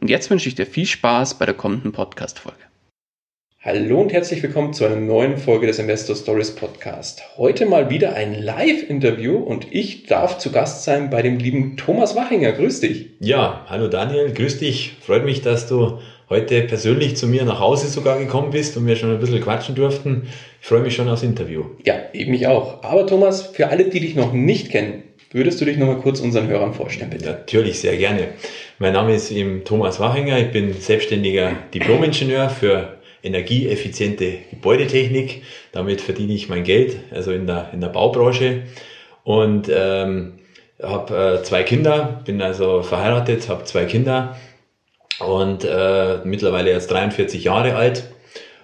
Und jetzt wünsche ich dir viel Spaß bei der kommenden Podcast-Folge. Hallo und herzlich willkommen zu einer neuen Folge des Investor Stories Podcast. Heute mal wieder ein Live-Interview und ich darf zu Gast sein bei dem lieben Thomas Wachinger. Grüß dich. Ja, hallo Daniel, grüß dich. Freut mich, dass du heute persönlich zu mir nach Hause sogar gekommen bist und wir schon ein bisschen quatschen durften. Ich freue mich schon aufs Interview. Ja, eben mich auch. Aber Thomas, für alle, die dich noch nicht kennen, würdest du dich noch mal kurz unseren Hörern vorstellen, bitte? Natürlich, sehr gerne. Mein Name ist eben Thomas Wachinger. Ich bin selbstständiger Diplomingenieur für energieeffiziente Gebäudetechnik. Damit verdiene ich mein Geld, also in der, in der Baubranche. Und ähm, habe äh, zwei Kinder, bin also verheiratet, habe zwei Kinder und äh, mittlerweile jetzt 43 Jahre alt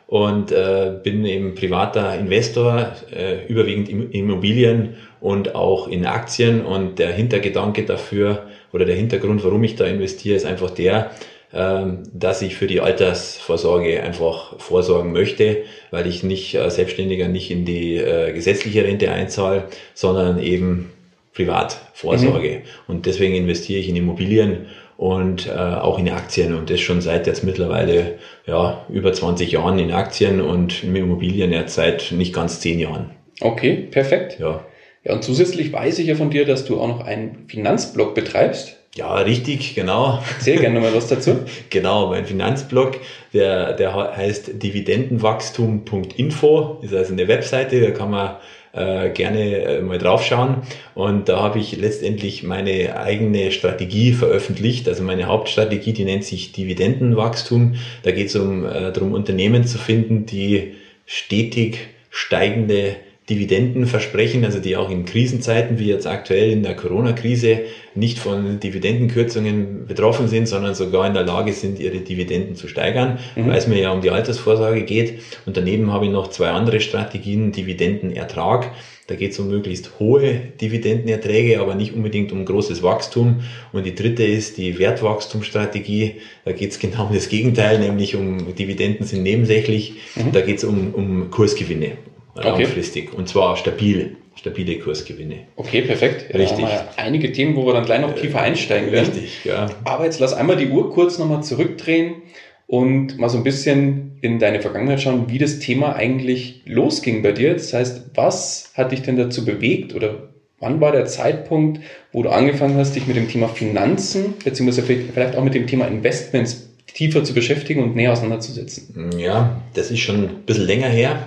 und äh, bin eben privater Investor, äh, überwiegend in Immobilien und auch in Aktien. Und der Hintergedanke dafür oder der Hintergrund, warum ich da investiere, ist einfach der, ähm, dass ich für die Altersvorsorge einfach vorsorgen möchte, weil ich nicht äh, Selbstständiger nicht in die äh, gesetzliche Rente einzahle, sondern eben privat vorsorge. Mhm. Und deswegen investiere ich in Immobilien und äh, auch in Aktien und das schon seit jetzt mittlerweile ja, über 20 Jahren in Aktien und in Immobilien jetzt seit nicht ganz 10 Jahren. Okay, perfekt. Ja. Ja, und zusätzlich weiß ich ja von dir, dass du auch noch einen Finanzblog betreibst. Ja, richtig, genau. Erzähl gerne mal was dazu. genau, mein Finanzblog, der, der heißt dividendenwachstum.info, ist also eine Webseite, da kann man äh, gerne äh, mal draufschauen. Und da habe ich letztendlich meine eigene Strategie veröffentlicht. Also meine Hauptstrategie, die nennt sich Dividendenwachstum. Da geht es um äh, darum, Unternehmen zu finden, die stetig steigende Dividenden versprechen, also die auch in Krisenzeiten wie jetzt aktuell in der Corona-Krise nicht von Dividendenkürzungen betroffen sind, sondern sogar in der Lage sind, ihre Dividenden zu steigern, mhm. weil es mir ja um die Altersvorsorge geht. Und daneben habe ich noch zwei andere Strategien, Dividendenertrag. Da geht es um möglichst hohe Dividendenerträge, aber nicht unbedingt um großes Wachstum. Und die dritte ist die Wertwachstumsstrategie. Da geht es genau um das Gegenteil, nämlich um Dividenden sind nebensächlich. Mhm. Da geht es um, um Kursgewinne langfristig. Okay. Und zwar stabil, stabile Kursgewinne. Okay, perfekt. Richtig. Ja, einige Themen, wo wir dann gleich noch tiefer äh, einsteigen werden. Richtig, ja. Aber jetzt lass einmal die Uhr kurz nochmal zurückdrehen und mal so ein bisschen in deine Vergangenheit schauen, wie das Thema eigentlich losging bei dir. Das heißt, was hat dich denn dazu bewegt oder wann war der Zeitpunkt, wo du angefangen hast, dich mit dem Thema Finanzen beziehungsweise vielleicht auch mit dem Thema Investments tiefer zu beschäftigen und näher auseinanderzusetzen? Ja, das ist schon ein bisschen länger her.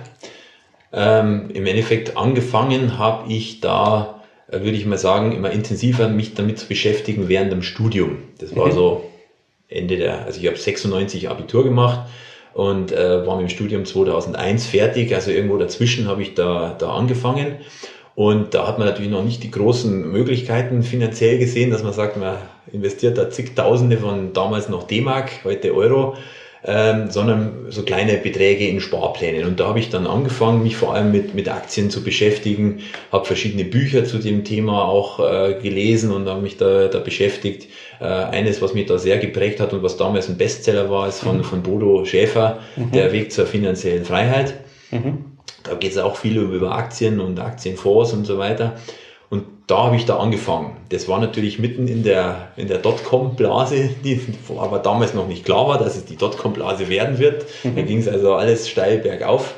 Ähm, Im Endeffekt angefangen habe ich da, äh, würde ich mal sagen, immer intensiver mich damit zu beschäftigen während dem Studium. Das war mhm. so Ende der, also ich habe 96 Abitur gemacht und äh, war mit dem Studium 2001 fertig. Also irgendwo dazwischen habe ich da, da angefangen. Und da hat man natürlich noch nicht die großen Möglichkeiten finanziell gesehen, dass man sagt, man investiert da zigtausende von damals noch D-Mark, heute Euro ähm, sondern so kleine Beträge in Sparplänen. Und da habe ich dann angefangen, mich vor allem mit, mit Aktien zu beschäftigen, habe verschiedene Bücher zu dem Thema auch äh, gelesen und habe mich da, da beschäftigt. Äh, eines, was mich da sehr geprägt hat und was damals ein Bestseller war, ist von, mhm. von Bodo Schäfer, mhm. Der Weg zur finanziellen Freiheit. Mhm. Da geht es auch viel über Aktien und Aktienfonds und so weiter. Da habe ich da angefangen. Das war natürlich mitten in der, in der Dotcom-Blase, die aber damals noch nicht klar war, dass es die Dotcom-Blase werden wird. Mhm. Da ging es also alles steil bergauf.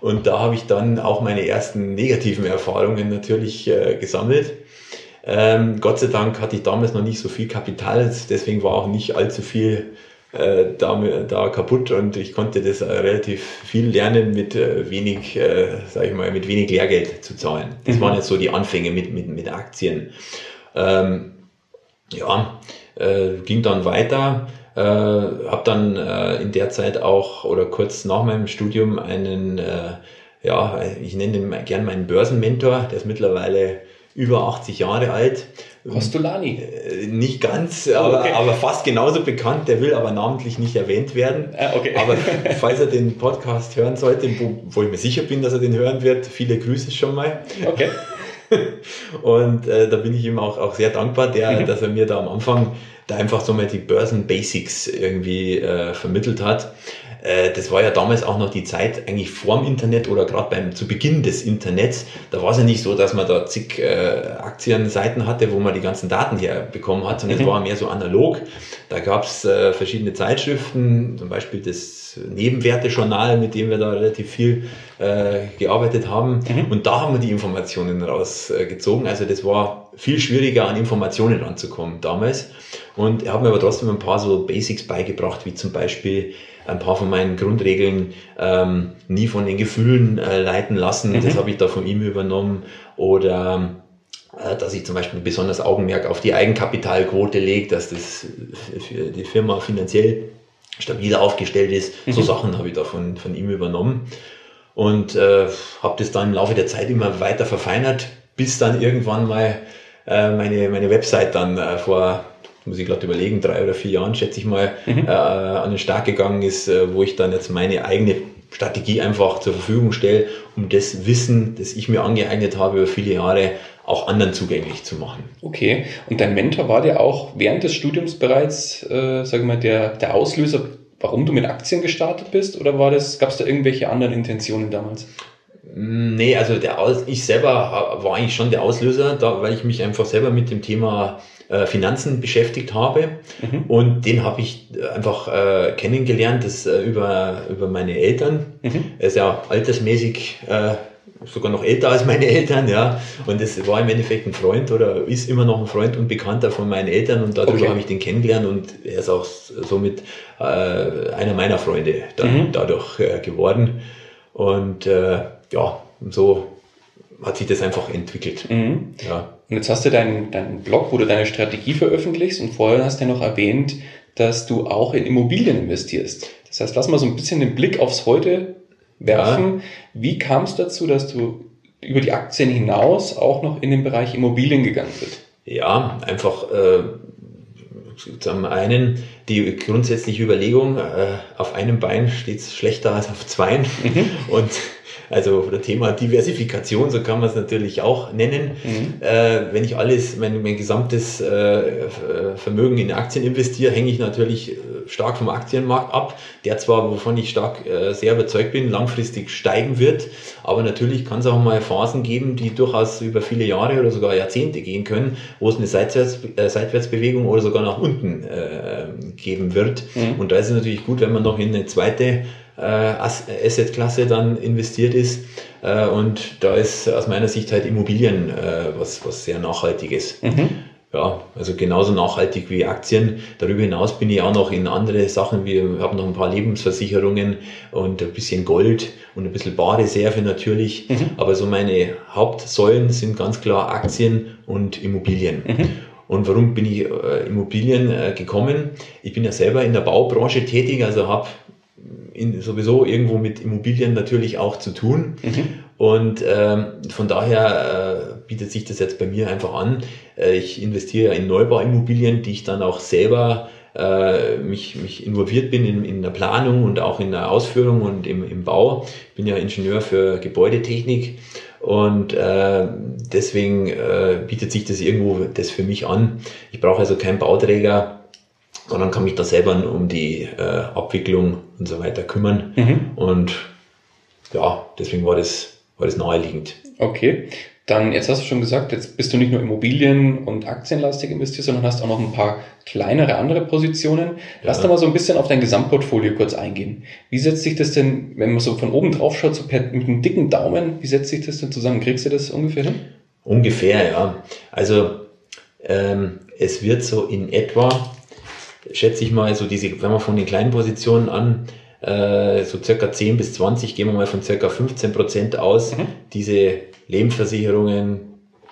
Und da habe ich dann auch meine ersten negativen Erfahrungen natürlich äh, gesammelt. Ähm, Gott sei Dank hatte ich damals noch nicht so viel Kapital, deswegen war auch nicht allzu viel äh, da, da kaputt und ich konnte das äh, relativ viel lernen mit äh, wenig, äh, sag ich mal, mit wenig Lehrgeld zu zahlen. Das mhm. waren jetzt so die Anfänge mit, mit, mit Aktien. Ähm, ja, äh, ging dann weiter. Äh, habe dann äh, in der Zeit auch oder kurz nach meinem Studium einen, äh, ja, ich nenne ihn gern meinen Börsenmentor, der ist mittlerweile über 80 Jahre alt. Kostolani? Äh, nicht ganz, oh, aber, okay. aber fast genauso bekannt. Der will aber namentlich nicht erwähnt werden. Ah, okay. Aber falls er den Podcast hören sollte, wo, wo ich mir sicher bin, dass er den hören wird, viele Grüße schon mal. Okay. Und äh, da bin ich ihm auch, auch sehr dankbar, der, mhm. dass er mir da am Anfang da einfach so mal die Börsen-Basics irgendwie äh, vermittelt hat. Äh, das war ja damals auch noch die Zeit eigentlich vorm Internet oder gerade beim zu Beginn des Internets. Da war es ja nicht so, dass man da zig äh, Aktienseiten hatte, wo man die ganzen Daten herbekommen hat, sondern mhm. es war mehr so analog. Da gab es äh, verschiedene Zeitschriften, zum Beispiel das Nebenwerte-Journal, mit dem wir da relativ viel äh, gearbeitet haben. Mhm. Und da haben wir die Informationen rausgezogen. also das war viel schwieriger, an Informationen ranzukommen damals. Und er hat mir aber trotzdem ein paar so Basics beigebracht, wie zum Beispiel ein paar von meinen Grundregeln ähm, nie von den Gefühlen äh, leiten lassen. Mhm. Das habe ich da von ihm übernommen. Oder äh, dass ich zum Beispiel besonders Augenmerk auf die Eigenkapitalquote lege, dass das für die Firma finanziell stabil aufgestellt ist. Mhm. So Sachen habe ich da von, von ihm übernommen. Und äh, habe das dann im Laufe der Zeit immer weiter verfeinert, bis dann irgendwann mal äh, meine, meine Website dann äh, vor muss ich gerade überlegen, drei oder vier Jahren, schätze ich mal, mhm. äh, an den Start gegangen ist, äh, wo ich dann jetzt meine eigene Strategie einfach zur Verfügung stelle, um das Wissen, das ich mir angeeignet habe über viele Jahre, auch anderen zugänglich zu machen. Okay, und dein Mentor war dir auch während des Studiums bereits, äh, sag mal, der, der Auslöser, warum du mit Aktien gestartet bist, oder war das, gab es da irgendwelche anderen Intentionen damals? Nee, also der Aus, ich selber war eigentlich schon der Auslöser, da, weil ich mich einfach selber mit dem Thema äh, Finanzen beschäftigt habe. Mhm. Und den habe ich einfach äh, kennengelernt, das äh, über, über meine Eltern. Mhm. Er ist ja altersmäßig äh, sogar noch älter als meine Eltern, ja. Und es war im Endeffekt ein Freund oder ist immer noch ein Freund und Bekannter von meinen Eltern und darüber okay. habe ich den kennengelernt und er ist auch somit äh, einer meiner Freunde dann mhm. dadurch äh, geworden. Und äh, ja, so hat sich das einfach entwickelt. Mhm. Ja. Und jetzt hast du deinen, deinen Blog, wo du deine Strategie veröffentlichst und vorher hast du ja noch erwähnt, dass du auch in Immobilien investierst. Das heißt, lass mal so ein bisschen den Blick aufs Heute werfen. Ja. Wie kam es dazu, dass du über die Aktien hinaus auch noch in den Bereich Immobilien gegangen bist? Ja, einfach äh, zum einen die grundsätzliche Überlegung, äh, auf einem Bein steht es schlechter als auf zweien. Mhm. Und also das Thema Diversifikation, so kann man es natürlich auch nennen. Mhm. Äh, wenn ich alles, mein, mein gesamtes äh, Vermögen in Aktien investiere, hänge ich natürlich äh, stark vom Aktienmarkt ab, der zwar, wovon ich stark äh, sehr überzeugt bin, langfristig steigen wird, aber natürlich kann es auch mal Phasen geben, die durchaus über viele Jahre oder sogar Jahrzehnte gehen können, wo es eine Seitwärts, äh, Seitwärtsbewegung oder sogar nach unten äh, geben wird. Mhm. Und da ist es natürlich gut, wenn man noch in eine zweite äh, Assetklasse dann investiert ist. Äh, und da ist aus meiner Sicht halt Immobilien äh, was, was sehr Nachhaltiges. Mhm. Ja, also genauso nachhaltig wie Aktien. Darüber hinaus bin ich auch noch in andere Sachen. Wir haben noch ein paar Lebensversicherungen und ein bisschen Gold und ein bisschen Barreserve natürlich. Mhm. Aber so meine Hauptsäulen sind ganz klar Aktien und Immobilien. Mhm. Und warum bin ich äh, Immobilien äh, gekommen? Ich bin ja selber in der Baubranche tätig, also habe in, sowieso irgendwo mit Immobilien natürlich auch zu tun. Mhm. Und ähm, von daher äh, bietet sich das jetzt bei mir einfach an. Äh, ich investiere in Neubauimmobilien, die ich dann auch selber äh, mich, mich involviert bin in, in der Planung und auch in der Ausführung und im, im Bau. Ich bin ja Ingenieur für Gebäudetechnik und äh, deswegen äh, bietet sich das irgendwo das für mich an. Ich brauche also keinen Bauträger, sondern kann mich da selber um die äh, Abwicklung und so weiter kümmern. Mhm. Und ja, deswegen war das, war das naheliegend. Okay. Dann, jetzt hast du schon gesagt, jetzt bist du nicht nur Immobilien- und Aktienlastig investiert, sondern hast auch noch ein paar kleinere andere Positionen. Lass ja. da mal so ein bisschen auf dein Gesamtportfolio kurz eingehen. Wie setzt sich das denn, wenn man so von oben drauf schaut, so per, mit einem dicken Daumen, wie setzt sich das denn zusammen? Kriegst du das ungefähr hin? Ungefähr, ja. Also ähm, es wird so in etwa schätze ich mal, so diese, wenn man von den kleinen Positionen an, äh, so circa 10 bis 20, gehen wir mal von circa 15 Prozent aus, mhm. diese Lebensversicherungen,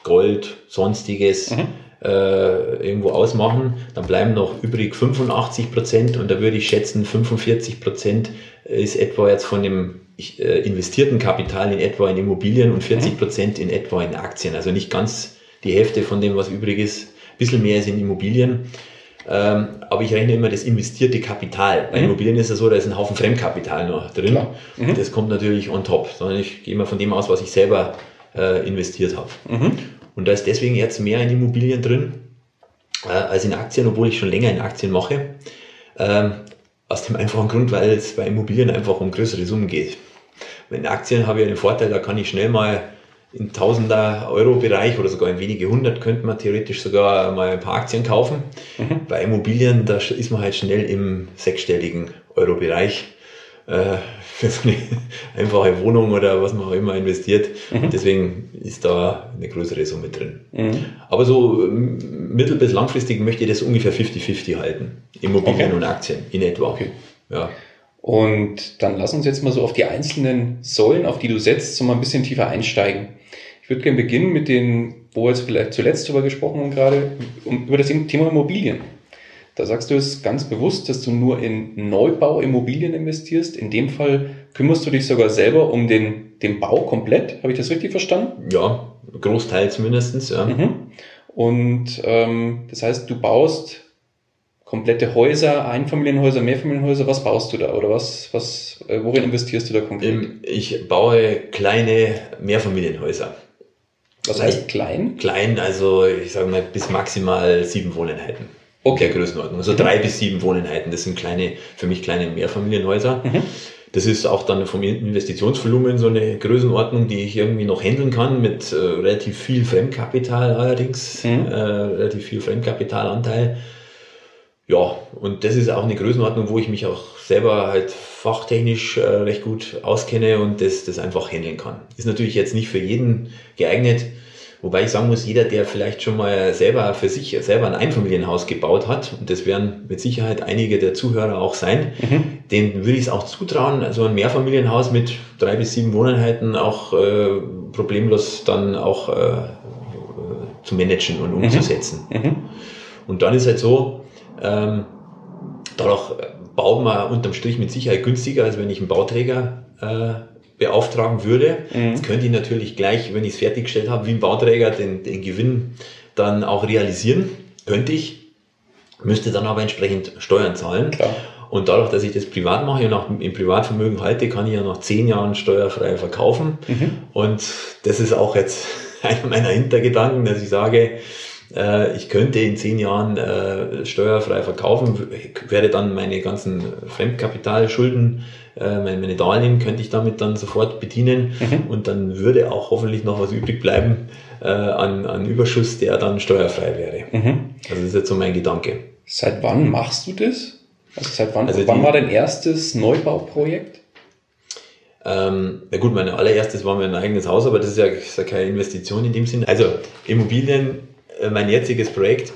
Gold, sonstiges, mhm. äh, irgendwo ausmachen, dann bleiben noch übrig 85 Prozent und da würde ich schätzen, 45 Prozent ist etwa jetzt von dem äh, investierten Kapital in etwa in Immobilien und 40 mhm. Prozent in etwa in Aktien. Also nicht ganz die Hälfte von dem, was übrig ist. Ein bisschen mehr ist in Immobilien. Ähm, aber ich rechne immer das investierte Kapital. Bei mhm. Immobilien ist es so, da ist ein Haufen Fremdkapital noch drin. Mhm. Das kommt natürlich on top. Sondern ich gehe immer von dem aus, was ich selber äh, investiert habe. Mhm. Und da ist deswegen jetzt mehr in Immobilien drin äh, als in Aktien, obwohl ich schon länger in Aktien mache. Ähm, aus dem einfachen Grund, weil es bei Immobilien einfach um größere Summen geht. In Aktien habe ich den Vorteil, da kann ich schnell mal in Tausender Euro Bereich oder sogar in wenige hundert könnte man theoretisch sogar mal ein paar Aktien kaufen. Mhm. Bei Immobilien, da ist man halt schnell im sechsstelligen Euro Bereich äh, für so eine einfache Wohnung oder was man auch immer investiert. Mhm. Und deswegen ist da eine größere Summe drin. Mhm. Aber so ähm, mittel- bis langfristig möchte ich das ungefähr 50-50 halten. Immobilien okay. und Aktien in etwa. Okay. Ja. Und dann lass uns jetzt mal so auf die einzelnen Säulen, auf die du setzt, so mal ein bisschen tiefer einsteigen. Ich würde gerne beginnen mit den, wo wir jetzt vielleicht zuletzt darüber gesprochen haben gerade, um, über das Thema Immobilien. Da sagst du es ganz bewusst, dass du nur in Neubauimmobilien investierst. In dem Fall kümmerst du dich sogar selber um den, den Bau komplett. Habe ich das richtig verstanden? Ja, großteils mindestens. Ja. Mhm. Und ähm, das heißt, du baust komplette Häuser, Einfamilienhäuser, Mehrfamilienhäuser, was baust du da oder was, was, äh, worin investierst du da konkret? Ich baue kleine Mehrfamilienhäuser. Was heißt klein? Klein, also ich sage mal bis maximal sieben Wohneinheiten. Okay. Der Größenordnung. Also mhm. drei bis sieben Wohneinheiten, das sind kleine, für mich kleine Mehrfamilienhäuser. Mhm. Das ist auch dann vom Investitionsvolumen so eine Größenordnung, die ich irgendwie noch handeln kann, mit äh, relativ viel Fremdkapital allerdings, mhm. äh, relativ viel Fremdkapitalanteil. Ja, und das ist auch eine Größenordnung, wo ich mich auch selber halt fachtechnisch äh, recht gut auskenne und das, das einfach handeln kann. Ist natürlich jetzt nicht für jeden geeignet, wobei ich sagen muss, jeder, der vielleicht schon mal selber für sich selber ein Einfamilienhaus gebaut hat, und das werden mit Sicherheit einige der Zuhörer auch sein, mhm. den würde ich es auch zutrauen, also ein Mehrfamilienhaus mit drei bis sieben Wohneinheiten auch äh, problemlos dann auch äh, zu managen und mhm. umzusetzen. Mhm. Und dann ist halt so, ähm, dadurch baut man unterm Strich mit Sicherheit günstiger, als wenn ich einen Bauträger äh, beauftragen würde. Mhm. Jetzt könnte ich natürlich gleich, wenn ich es fertiggestellt habe, wie ein Bauträger den, den Gewinn dann auch realisieren. Könnte ich, müsste dann aber entsprechend Steuern zahlen. Klar. Und dadurch, dass ich das privat mache und auch im Privatvermögen halte, kann ich ja nach zehn Jahren steuerfrei verkaufen. Mhm. Und das ist auch jetzt einer meiner Hintergedanken, dass ich sage, äh, ich könnte in zehn Jahren äh, steuerfrei verkaufen, werde dann meine ganzen Fremdkapitalschulden, äh, meine, Darlehen könnte ich damit dann sofort bedienen mhm. und dann würde auch hoffentlich noch was übrig bleiben an, an Überschuss, der dann steuerfrei wäre. Mhm. Also das ist jetzt so mein Gedanke. Seit wann machst du das? Also seit wann, also wann die, war dein erstes Neubauprojekt? Ähm, na gut, mein allererstes war mein eigenes Haus, aber das ist ja, ist ja keine Investition in dem Sinne. Also Immobilien äh, mein jetziges Projekt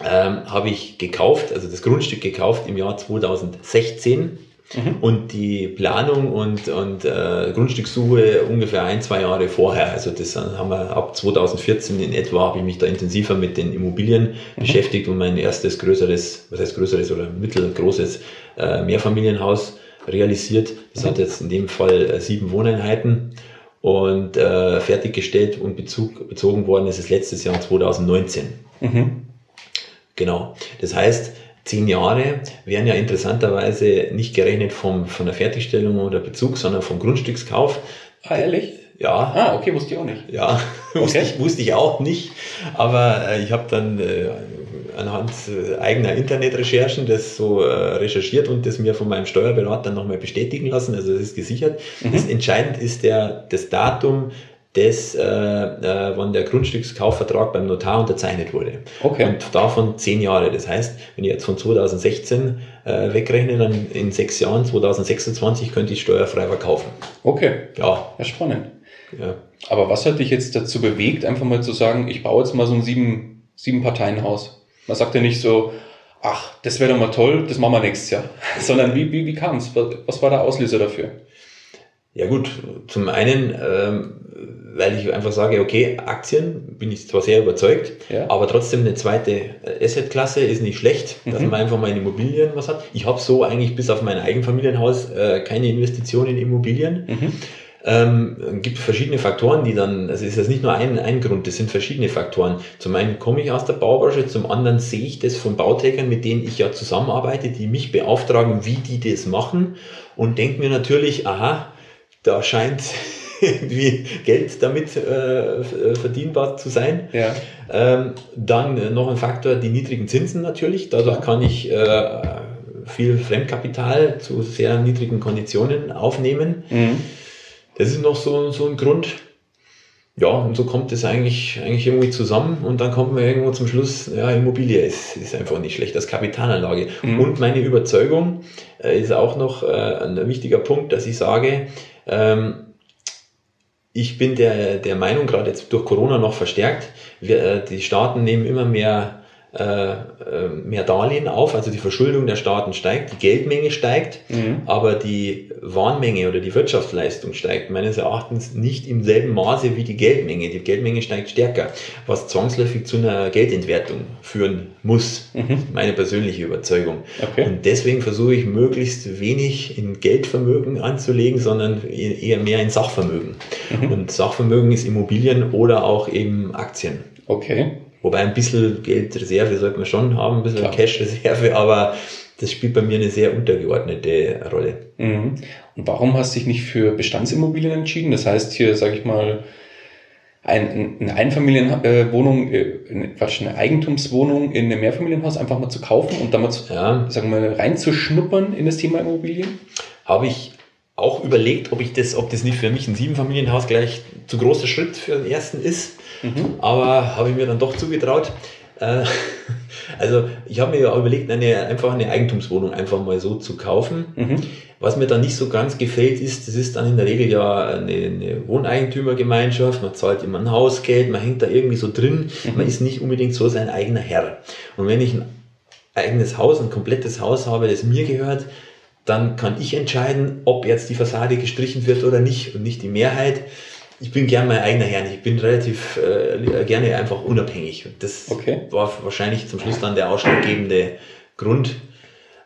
ähm, habe ich gekauft, also das Grundstück gekauft im Jahr 2016 mhm. und die Planung und, und äh, Grundstückssuche ungefähr ein, zwei Jahre vorher. Also das haben wir ab 2014 in etwa habe ich mich da intensiver mit den Immobilien mhm. beschäftigt und mein erstes größeres, was heißt größeres oder mittelgroßes äh, Mehrfamilienhaus realisiert. Das mhm. hat jetzt in dem Fall äh, sieben Wohneinheiten und äh, fertiggestellt und Bezug, bezogen worden ist es letztes Jahr 2019. Mhm. Genau. Das heißt, zehn Jahre werden ja interessanterweise nicht gerechnet vom, von der Fertigstellung oder Bezug, sondern vom Grundstückskauf. Ah, ehrlich? Ja. Ah, okay, wusste ich auch nicht. Ja, okay. wusste, ich, wusste ich auch nicht. Aber äh, ich habe dann äh, anhand äh, eigener Internetrecherchen das so äh, recherchiert und das mir von meinem Steuerberater nochmal bestätigen lassen. Also das ist gesichert. Mhm. Das entscheidend ist der, das Datum, des, äh, äh, wann der Grundstückskaufvertrag beim Notar unterzeichnet wurde. Okay. Und davon zehn Jahre. Das heißt, wenn ich jetzt von 2016 äh, wegrechne, dann in sechs Jahren, 2026, könnte ich steuerfrei verkaufen. Okay. Ja. Ja, spannend. Ja. Aber was hat dich jetzt dazu bewegt, einfach mal zu sagen, ich baue jetzt mal so ein sieben, sieben Parteien Haus? Man sagt ja nicht so, ach, das wäre doch mal toll, das machen wir nächstes Jahr. Sondern wie, wie, wie kam es? Was war der Auslöser dafür? Ja gut, zum einen, ähm, weil ich einfach sage, okay, Aktien bin ich zwar sehr überzeugt, ja. aber trotzdem eine zweite Assetklasse ist nicht schlecht, dass mhm. man einfach mal in Immobilien was hat. Ich habe so eigentlich bis auf mein Eigenfamilienhaus äh, keine Investition in Immobilien. Mhm. Ähm, gibt verschiedene Faktoren, die dann, also ist das nicht nur ein, ein Grund, das sind verschiedene Faktoren. Zum einen komme ich aus der Baubranche, zum anderen sehe ich das von Bauträgern, mit denen ich ja zusammenarbeite, die mich beauftragen, wie die das machen und denke mir natürlich, aha, da scheint irgendwie Geld damit äh, verdienbar zu sein. Ja. Ähm, dann noch ein Faktor, die niedrigen Zinsen natürlich. Dadurch kann ich äh, viel Fremdkapital zu sehr niedrigen Konditionen aufnehmen. Mhm. Das ist noch so, so ein Grund. Ja, und so kommt es eigentlich, eigentlich irgendwie zusammen und dann kommt man irgendwo zum Schluss, ja, Immobilie ist, ist einfach nicht schlecht als Kapitalanlage. Mhm. Und meine Überzeugung äh, ist auch noch äh, ein wichtiger Punkt, dass ich sage, ähm, ich bin der, der Meinung, gerade jetzt durch Corona noch verstärkt, wir, äh, die Staaten nehmen immer mehr äh, äh, mehr Darlehen auf, also die Verschuldung der Staaten steigt, die Geldmenge steigt, mhm. aber die Warnmenge oder die Wirtschaftsleistung steigt meines Erachtens nicht im selben Maße wie die Geldmenge. Die Geldmenge steigt stärker, was zwangsläufig zu einer Geldentwertung führen muss. Mhm. Meine persönliche Überzeugung. Okay. Und deswegen versuche ich möglichst wenig in Geldvermögen anzulegen, sondern e-, eher mehr in Sachvermögen. Mhm. Und Sachvermögen ist Immobilien oder auch eben Aktien. Okay. Wobei ein bisschen Geldreserve sollte man schon haben, ein bisschen Cash-Reserve, aber das spielt bei mir eine sehr untergeordnete Rolle. Mhm. Und warum hast du dich nicht für Bestandsimmobilien entschieden? Das heißt hier, sage ich mal, ein, eine Einfamilienwohnung, äh, Quatsch, eine Eigentumswohnung in einem Mehrfamilienhaus einfach mal zu kaufen und dann mal, zu, ja. sagen wir mal, reinzuschnuppern in das Thema Immobilien? Habe ich auch überlegt, ob ich das, ob das nicht für mich ein Siebenfamilienhaus gleich zu großer Schritt für den ersten ist. Mhm. Aber habe ich mir dann doch zugetraut. Äh, also ich habe mir ja überlegt, eine, einfach eine Eigentumswohnung einfach mal so zu kaufen. Mhm. Was mir dann nicht so ganz gefällt, ist, das ist dann in der Regel ja eine, eine Wohneigentümergemeinschaft, man zahlt immer ein Hausgeld, man hängt da irgendwie so drin, mhm. man ist nicht unbedingt so sein eigener Herr. Und wenn ich ein eigenes Haus, ein komplettes Haus habe, das mir gehört, dann kann ich entscheiden, ob jetzt die Fassade gestrichen wird oder nicht und nicht die Mehrheit ich bin gern mein eigener Herr. Ich bin relativ äh, gerne einfach unabhängig. Und das okay. war wahrscheinlich zum Schluss dann der ausschlaggebende Grund.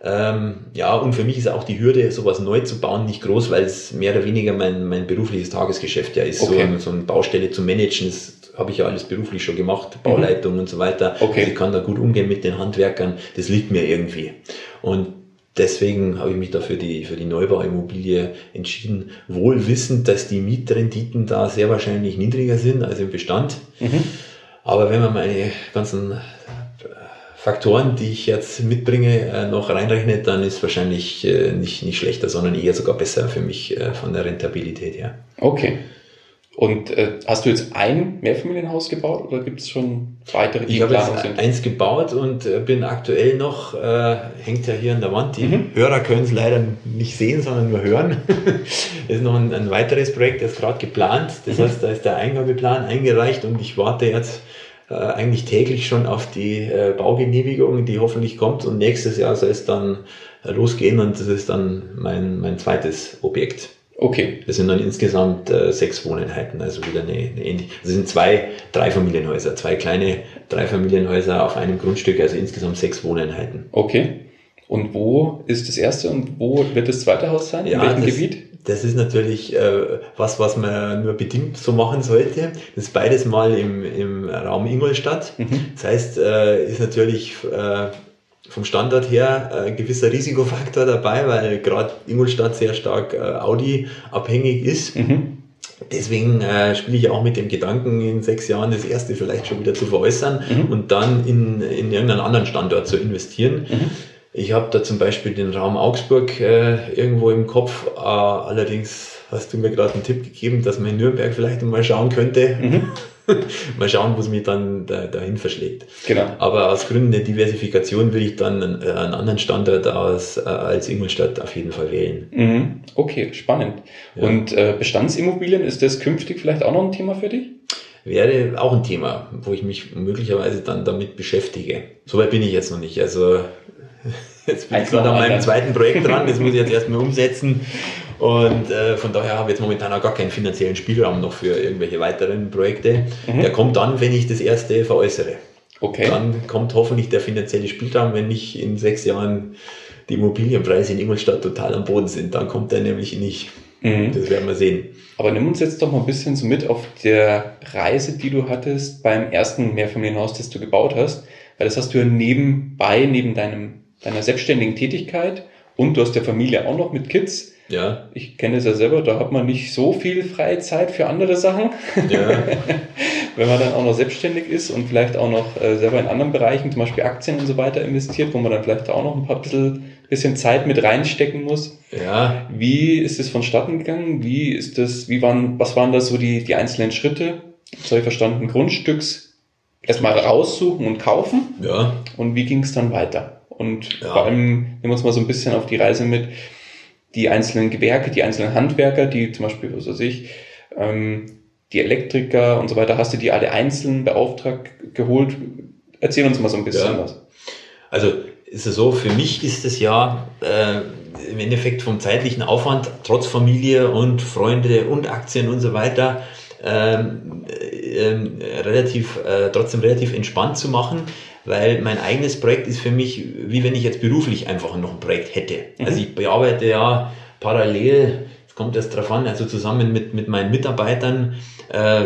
Ähm, ja, und für mich ist auch die Hürde, sowas neu zu bauen, nicht groß, weil es mehr oder weniger mein, mein berufliches Tagesgeschäft ja ist. Okay. So, so eine Baustelle zu managen, das habe ich ja alles beruflich schon gemacht, Bauleitung mhm. und so weiter. Okay. Also ich kann da gut umgehen mit den Handwerkern. Das liegt mir irgendwie. Und Deswegen habe ich mich dafür die, für die Neubauimmobilie entschieden, wohl wissend, dass die Mietrenditen da sehr wahrscheinlich niedriger sind als im Bestand. Mhm. Aber wenn man meine ganzen äh, Faktoren, die ich jetzt mitbringe, äh, noch reinrechnet, dann ist wahrscheinlich äh, nicht, nicht schlechter, sondern eher sogar besser für mich von der Rentabilität her. Okay. Und äh, hast du jetzt ein Mehrfamilienhaus gebaut oder gibt es schon weitere, die Ich habe jetzt eins gebaut und äh, bin aktuell noch, äh, hängt ja hier an der Wand, die mhm. Hörer können es leider nicht sehen, sondern nur hören. ist noch ein, ein, weiteres Projekt, das ist gerade geplant. Das mhm. heißt, da ist der Eingabeplan eingereicht und ich warte jetzt äh, eigentlich täglich schon auf die äh, Baugenehmigung, die hoffentlich kommt und nächstes Jahr soll es dann äh, losgehen und das ist dann mein, mein zweites Objekt. Okay. Das sind dann insgesamt äh, sechs Wohneinheiten, also wieder eine, eine ähnliche. Das sind zwei Dreifamilienhäuser, zwei kleine Dreifamilienhäuser auf einem Grundstück, also insgesamt sechs Wohneinheiten. Okay. Und wo ist das erste und wo wird das zweite Haus sein? In ja, welchem das, Gebiet? Das ist natürlich äh, was, was man nur bedingt so machen sollte. Das ist beides mal im, im Raum Ingolstadt. Mhm. Das heißt, äh, ist natürlich äh, vom Standort her ein äh, gewisser Risikofaktor dabei, weil gerade Ingolstadt sehr stark äh, Audi abhängig ist. Mhm. Deswegen äh, spiele ich auch mit dem Gedanken, in sechs Jahren das erste vielleicht schon wieder zu veräußern mhm. und dann in, in irgendeinen anderen Standort zu investieren. Mhm. Ich habe da zum Beispiel den Raum Augsburg äh, irgendwo im Kopf. Äh, allerdings hast du mir gerade einen Tipp gegeben, dass man in Nürnberg vielleicht mal schauen könnte. Mhm. mal schauen, wo es mich dann da, dahin verschlägt. Genau. Aber aus Gründen der Diversifikation will ich dann einen, äh, einen anderen Standort aus, äh, als Ingolstadt auf jeden Fall wählen. Mhm. Okay, spannend. Ja. Und äh, Bestandsimmobilien, ist das künftig vielleicht auch noch ein Thema für dich? wäre auch ein Thema, wo ich mich möglicherweise dann damit beschäftige. Soweit bin ich jetzt noch nicht. Also jetzt bin ich gerade an meinem zweiten Projekt dran, das muss ich jetzt erstmal umsetzen. Und äh, von daher habe ich jetzt momentan auch gar keinen finanziellen Spielraum noch für irgendwelche weiteren Projekte. Mhm. Der kommt dann, wenn ich das erste veräußere. Okay. Dann kommt hoffentlich der finanzielle Spielraum, wenn nicht in sechs Jahren die Immobilienpreise in Ingolstadt total am Boden sind. Dann kommt er nämlich nicht. Mhm. Das werden wir sehen. Aber nimm uns jetzt doch mal ein bisschen so mit auf der Reise, die du hattest beim ersten Mehrfamilienhaus, das du gebaut hast. Weil das hast du ja nebenbei, neben deinem, deiner selbstständigen Tätigkeit und du hast ja Familie auch noch mit Kids. Ja. Ich kenne es ja selber, da hat man nicht so viel freie Zeit für andere Sachen. Ja. Wenn man dann auch noch selbstständig ist und vielleicht auch noch äh, selber in anderen Bereichen, zum Beispiel Aktien und so weiter investiert, wo man dann vielleicht auch noch ein paar bisschen, bisschen Zeit mit reinstecken muss. Ja. Wie ist es vonstatten gegangen? Wie ist das, wie waren, was waren da so die, die einzelnen Schritte? Soll ich verstanden, Grundstücks erstmal raussuchen und kaufen? Ja. Und wie ging es dann weiter? Und ja. vor allem nehmen wir uns mal so ein bisschen auf die Reise mit, die einzelnen Gewerke, die einzelnen Handwerker, die zum Beispiel, was weiß ich, ähm, die Elektriker und so weiter, hast du die alle einzeln beauftragt geholt? Erzähl uns mal so ein bisschen ja. was. Also ist es so, für mich ist es ja äh, im Endeffekt vom zeitlichen Aufwand, trotz Familie und Freunde und Aktien und so weiter, ähm, äh, relativ, äh, trotzdem relativ entspannt zu machen, weil mein eigenes Projekt ist für mich, wie wenn ich jetzt beruflich einfach noch ein Projekt hätte. Mhm. Also ich bearbeite ja parallel, es kommt erst drauf an, also zusammen mit, mit meinen Mitarbeitern, äh,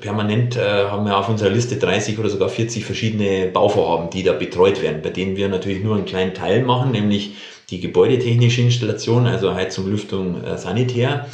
permanent äh, haben wir auf unserer Liste 30 oder sogar 40 verschiedene Bauvorhaben, die da betreut werden, bei denen wir natürlich nur einen kleinen Teil machen, nämlich die gebäudetechnische Installation, also Heizung, Lüftung, äh, Sanitär.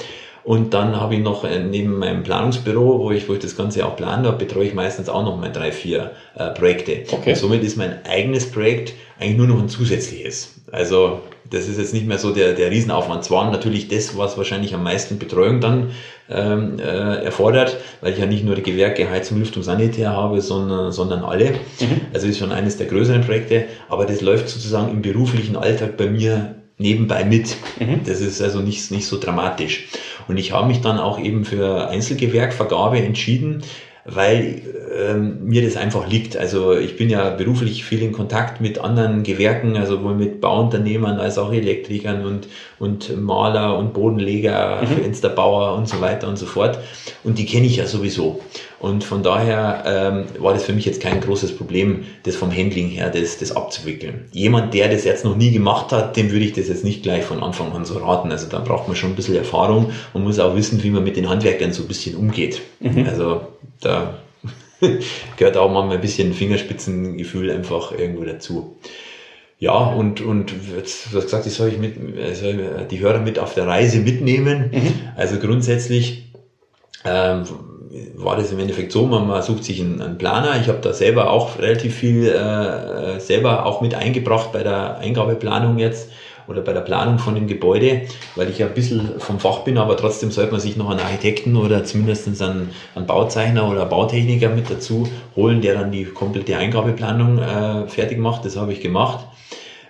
Und dann habe ich noch äh, neben meinem Planungsbüro, wo ich, wo ich das Ganze auch plane, da betreue ich meistens auch noch mal drei, vier äh, Projekte. Okay. Und somit ist mein eigenes Projekt eigentlich nur noch ein zusätzliches. Also das ist jetzt nicht mehr so der, der Riesenaufwand. Zwar natürlich das, was wahrscheinlich am meisten Betreuung dann ähm, äh, erfordert, weil ich ja nicht nur die Gewerke Heizung, Lüftung, Sanitär habe, sondern, sondern alle. Mhm. Also ist schon eines der größeren Projekte, aber das läuft sozusagen im beruflichen Alltag bei mir nebenbei mit. Mhm. Das ist also nicht, nicht so dramatisch. Und ich habe mich dann auch eben für Einzelgewerkvergabe entschieden, weil ähm, mir das einfach liegt. Also ich bin ja beruflich viel in Kontakt mit anderen Gewerken, also sowohl mit Bauunternehmern als auch Elektrikern und, und Maler und Bodenleger, mhm. Fensterbauer und so weiter und so fort. Und die kenne ich ja sowieso. Und von daher ähm, war das für mich jetzt kein großes Problem, das vom Handling her, das, das abzuwickeln. Jemand, der das jetzt noch nie gemacht hat, dem würde ich das jetzt nicht gleich von Anfang an so raten. Also da braucht man schon ein bisschen Erfahrung und muss auch wissen, wie man mit den Handwerkern so ein bisschen umgeht. Mhm. Also da gehört auch mal ein bisschen Fingerspitzengefühl einfach irgendwo dazu. Ja, und, und jetzt, du hast gesagt, ich soll, ich mit, soll die Hörer mit auf der Reise mitnehmen. Mhm. Also grundsätzlich ähm, war das im Endeffekt so, man, man sucht sich einen, einen Planer. Ich habe da selber auch relativ viel äh, selber auch mit eingebracht bei der Eingabeplanung jetzt oder bei der Planung von dem Gebäude, weil ich ja ein bisschen vom Fach bin, aber trotzdem sollte man sich noch einen Architekten oder zumindest einen, einen Bauzeichner oder Bautechniker mit dazu holen, der dann die komplette Eingabeplanung äh, fertig macht. Das habe ich gemacht.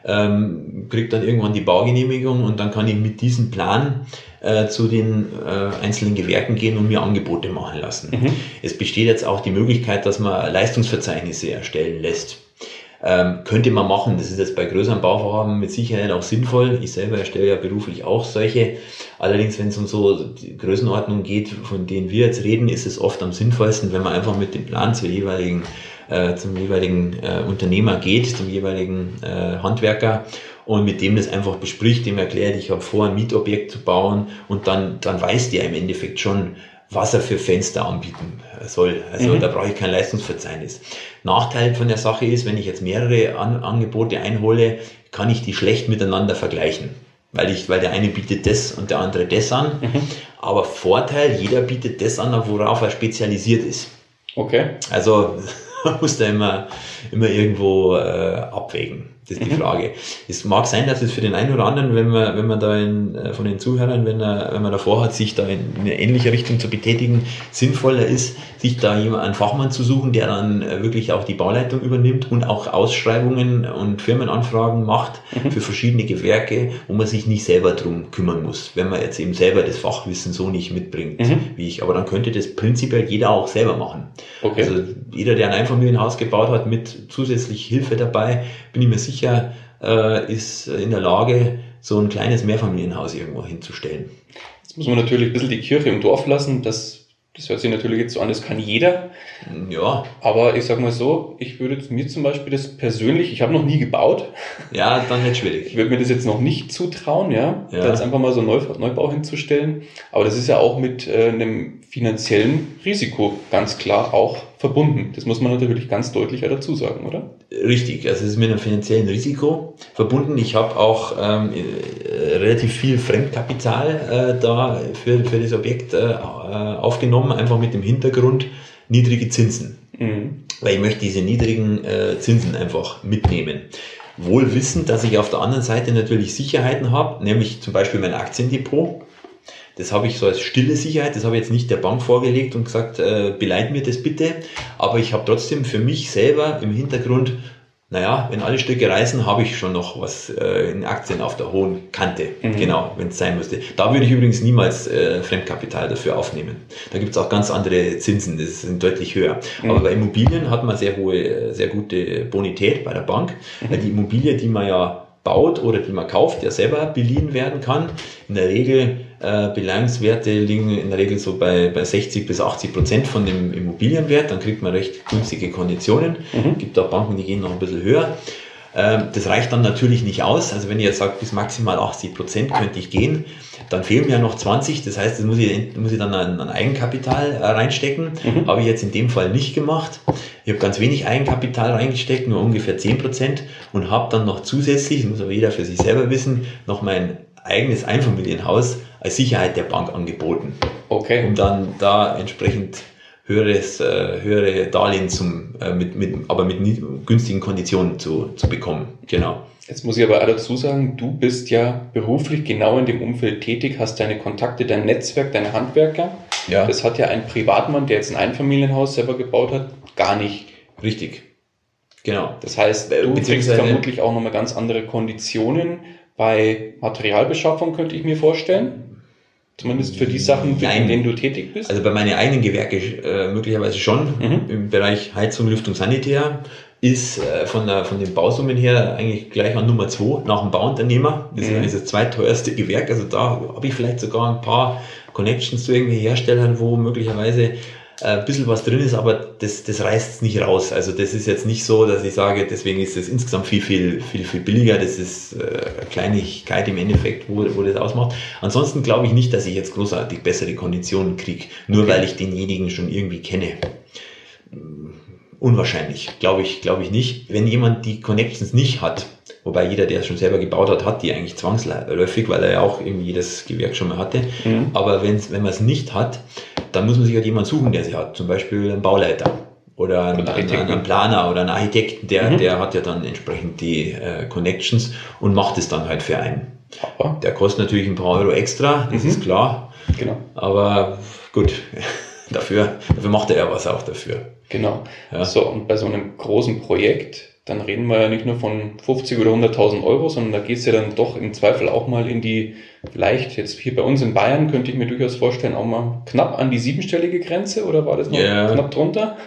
Ähm, kriegt dann irgendwann die Baugenehmigung und dann kann ich mit diesem Plan äh, zu den äh, einzelnen Gewerken gehen und mir Angebote machen lassen. Mhm. Es besteht jetzt auch die Möglichkeit, dass man Leistungsverzeichnisse erstellen lässt. Ähm, könnte man machen. Das ist jetzt bei größeren Bauvorhaben mit Sicherheit auch sinnvoll. Ich selber erstelle ja beruflich auch solche. Allerdings, wenn es um so die Größenordnung geht, von denen wir jetzt reden, ist es oft am sinnvollsten, wenn man einfach mit dem Plan zur jeweiligen, äh, zum jeweiligen äh, Unternehmer geht, zum jeweiligen äh, Handwerker und mit dem das einfach bespricht, dem erklärt, ich habe vor, ein Mietobjekt zu bauen und dann, dann weiß der im Endeffekt schon, was er für Fenster anbieten soll. Also mhm. da brauche ich kein Leistungsverzeichnis. Nachteil von der Sache ist, wenn ich jetzt mehrere An Angebote einhole, kann ich die schlecht miteinander vergleichen. Weil, ich, weil der eine bietet das und der andere das an. Mhm. Aber Vorteil, jeder bietet das an, worauf er spezialisiert ist. Okay. Also man muss da immer, immer irgendwo äh, abwägen. Das ist die. Frage. Es mag sein, dass es für den einen oder anderen, wenn man, wenn man da in, äh, von den Zuhörern, wenn, er, wenn man davor hat, sich da in eine ähnliche Richtung zu betätigen, sinnvoller ist, sich da jemand, einen Fachmann zu suchen, der dann äh, wirklich auch die Bauleitung übernimmt und auch Ausschreibungen und Firmenanfragen macht mhm. für verschiedene Gewerke, wo man sich nicht selber drum kümmern muss, wenn man jetzt eben selber das Fachwissen so nicht mitbringt, mhm. wie ich. Aber dann könnte das prinzipiell jeder auch selber machen. Okay. Also jeder, der ein Einfamilienhaus gebaut hat mit zusätzlich Hilfe dabei, bin ich mir sicher, sicher äh, ist in der Lage, so ein kleines Mehrfamilienhaus irgendwo hinzustellen. Jetzt muss man natürlich ein bisschen die Kirche im Dorf lassen. Das, das hört sich natürlich jetzt so an, das kann jeder. Ja. Aber ich sag mal so, ich würde mir zum Beispiel das persönlich, ich habe noch nie gebaut. Ja, dann wird schwierig. Ich würde mir das jetzt noch nicht zutrauen, ja, ja. da jetzt einfach mal so einen Neubau hinzustellen. Aber das ist ja auch mit äh, einem finanziellen Risiko ganz klar auch verbunden. Das muss man natürlich ganz deutlich dazu sagen, oder? Richtig, also es ist mit einem finanziellen Risiko verbunden. Ich habe auch ähm, äh, relativ viel Fremdkapital äh, da für, für das Objekt äh, aufgenommen, einfach mit dem Hintergrund niedrige Zinsen. Mhm. Weil ich möchte diese niedrigen äh, Zinsen einfach mitnehmen. Wohl wissend, dass ich auf der anderen Seite natürlich Sicherheiten habe, nämlich zum Beispiel mein Aktiendepot das habe ich so als stille Sicherheit, das habe ich jetzt nicht der Bank vorgelegt und gesagt, äh, beleit mir das bitte. Aber ich habe trotzdem für mich selber im Hintergrund, naja, wenn alle Stücke reißen, habe ich schon noch was äh, in Aktien auf der hohen Kante. Mhm. Genau, wenn es sein müsste. Da würde ich übrigens niemals äh, Fremdkapital dafür aufnehmen. Da gibt es auch ganz andere Zinsen, das sind deutlich höher. Mhm. Aber bei Immobilien hat man sehr hohe, sehr gute Bonität bei der Bank, mhm. weil die Immobilie, die man ja baut oder die man kauft, der selber beliehen werden kann. In der Regel, äh, Beleihungswerte liegen in der Regel so bei, bei 60 bis 80 Prozent von dem Immobilienwert. Dann kriegt man recht günstige Konditionen. Mhm. gibt auch Banken, die gehen noch ein bisschen höher. Ähm, das reicht dann natürlich nicht aus. Also wenn ihr jetzt sagt, bis maximal 80 Prozent könnte ich gehen, dann fehlen mir noch 20. Das heißt, das muss ich, muss ich dann an, an Eigenkapital äh, reinstecken. Mhm. Habe ich jetzt in dem Fall nicht gemacht. Ich habe ganz wenig Eigenkapital reingesteckt, nur ungefähr 10 Prozent und habe dann noch zusätzlich, das muss aber jeder für sich selber wissen, noch mein eigenes Einfamilienhaus als Sicherheit der Bank angeboten. Okay. Um dann da entsprechend höheres, äh, höhere Darlehen zum, äh, mit, mit, aber mit günstigen Konditionen zu, zu bekommen. Genau. Jetzt muss ich aber auch dazu sagen, du bist ja beruflich genau in dem Umfeld tätig, hast deine Kontakte, dein Netzwerk, deine Handwerker. Ja. Das hat ja ein Privatmann, der jetzt ein Einfamilienhaus selber gebaut hat, gar nicht. Richtig. Genau. Das heißt, du kriegst vermutlich auch nochmal ganz andere Konditionen bei Materialbeschaffung, könnte ich mir vorstellen. Zumindest für die Sachen, für in denen du tätig bist? Also bei meinen eigenen Gewerke äh, möglicherweise schon. Mhm. Im Bereich Heizung, Lüftung, Sanitär ist äh, von, der, von den Bausummen her eigentlich gleich an Nummer zwei nach dem Bauunternehmer. Das mhm. ist das zweiteuerste Gewerk. Also da habe ich vielleicht sogar ein paar Connections zu irgendwelchen Herstellern, wo möglicherweise ein bisschen was drin ist, aber das, das reißt es nicht raus. Also das ist jetzt nicht so, dass ich sage, deswegen ist es insgesamt viel, viel, viel, viel billiger. Das ist äh, eine Kleinigkeit im Endeffekt, wo, wo das ausmacht. Ansonsten glaube ich nicht, dass ich jetzt großartig bessere Konditionen kriege, nur okay. weil ich denjenigen schon irgendwie kenne. Unwahrscheinlich, glaube ich, glaube ich nicht. Wenn jemand die Connections nicht hat, wobei jeder, der es schon selber gebaut hat, hat die eigentlich zwangsläufig, weil er ja auch irgendwie jedes Gewerk schon mal hatte. Mhm. Aber wenn's, wenn man es nicht hat, dann muss man sich halt jemanden suchen, der sie hat. Zum Beispiel einen Bauleiter oder einen, einen, einen Planer oder einen Architekten, der, mhm. der hat ja dann entsprechend die äh, Connections und macht es dann halt für einen. Aber. Der kostet natürlich ein paar Euro extra, das mhm. ist klar. Genau. Aber gut, dafür, dafür macht er ja was auch dafür. Genau. Ja. So, und bei so einem großen Projekt, dann reden wir ja nicht nur von 50 oder 100.000 Euro, sondern da geht es ja dann doch im Zweifel auch mal in die, vielleicht jetzt hier bei uns in Bayern könnte ich mir durchaus vorstellen, auch mal knapp an die siebenstellige Grenze oder war das noch ja. knapp drunter?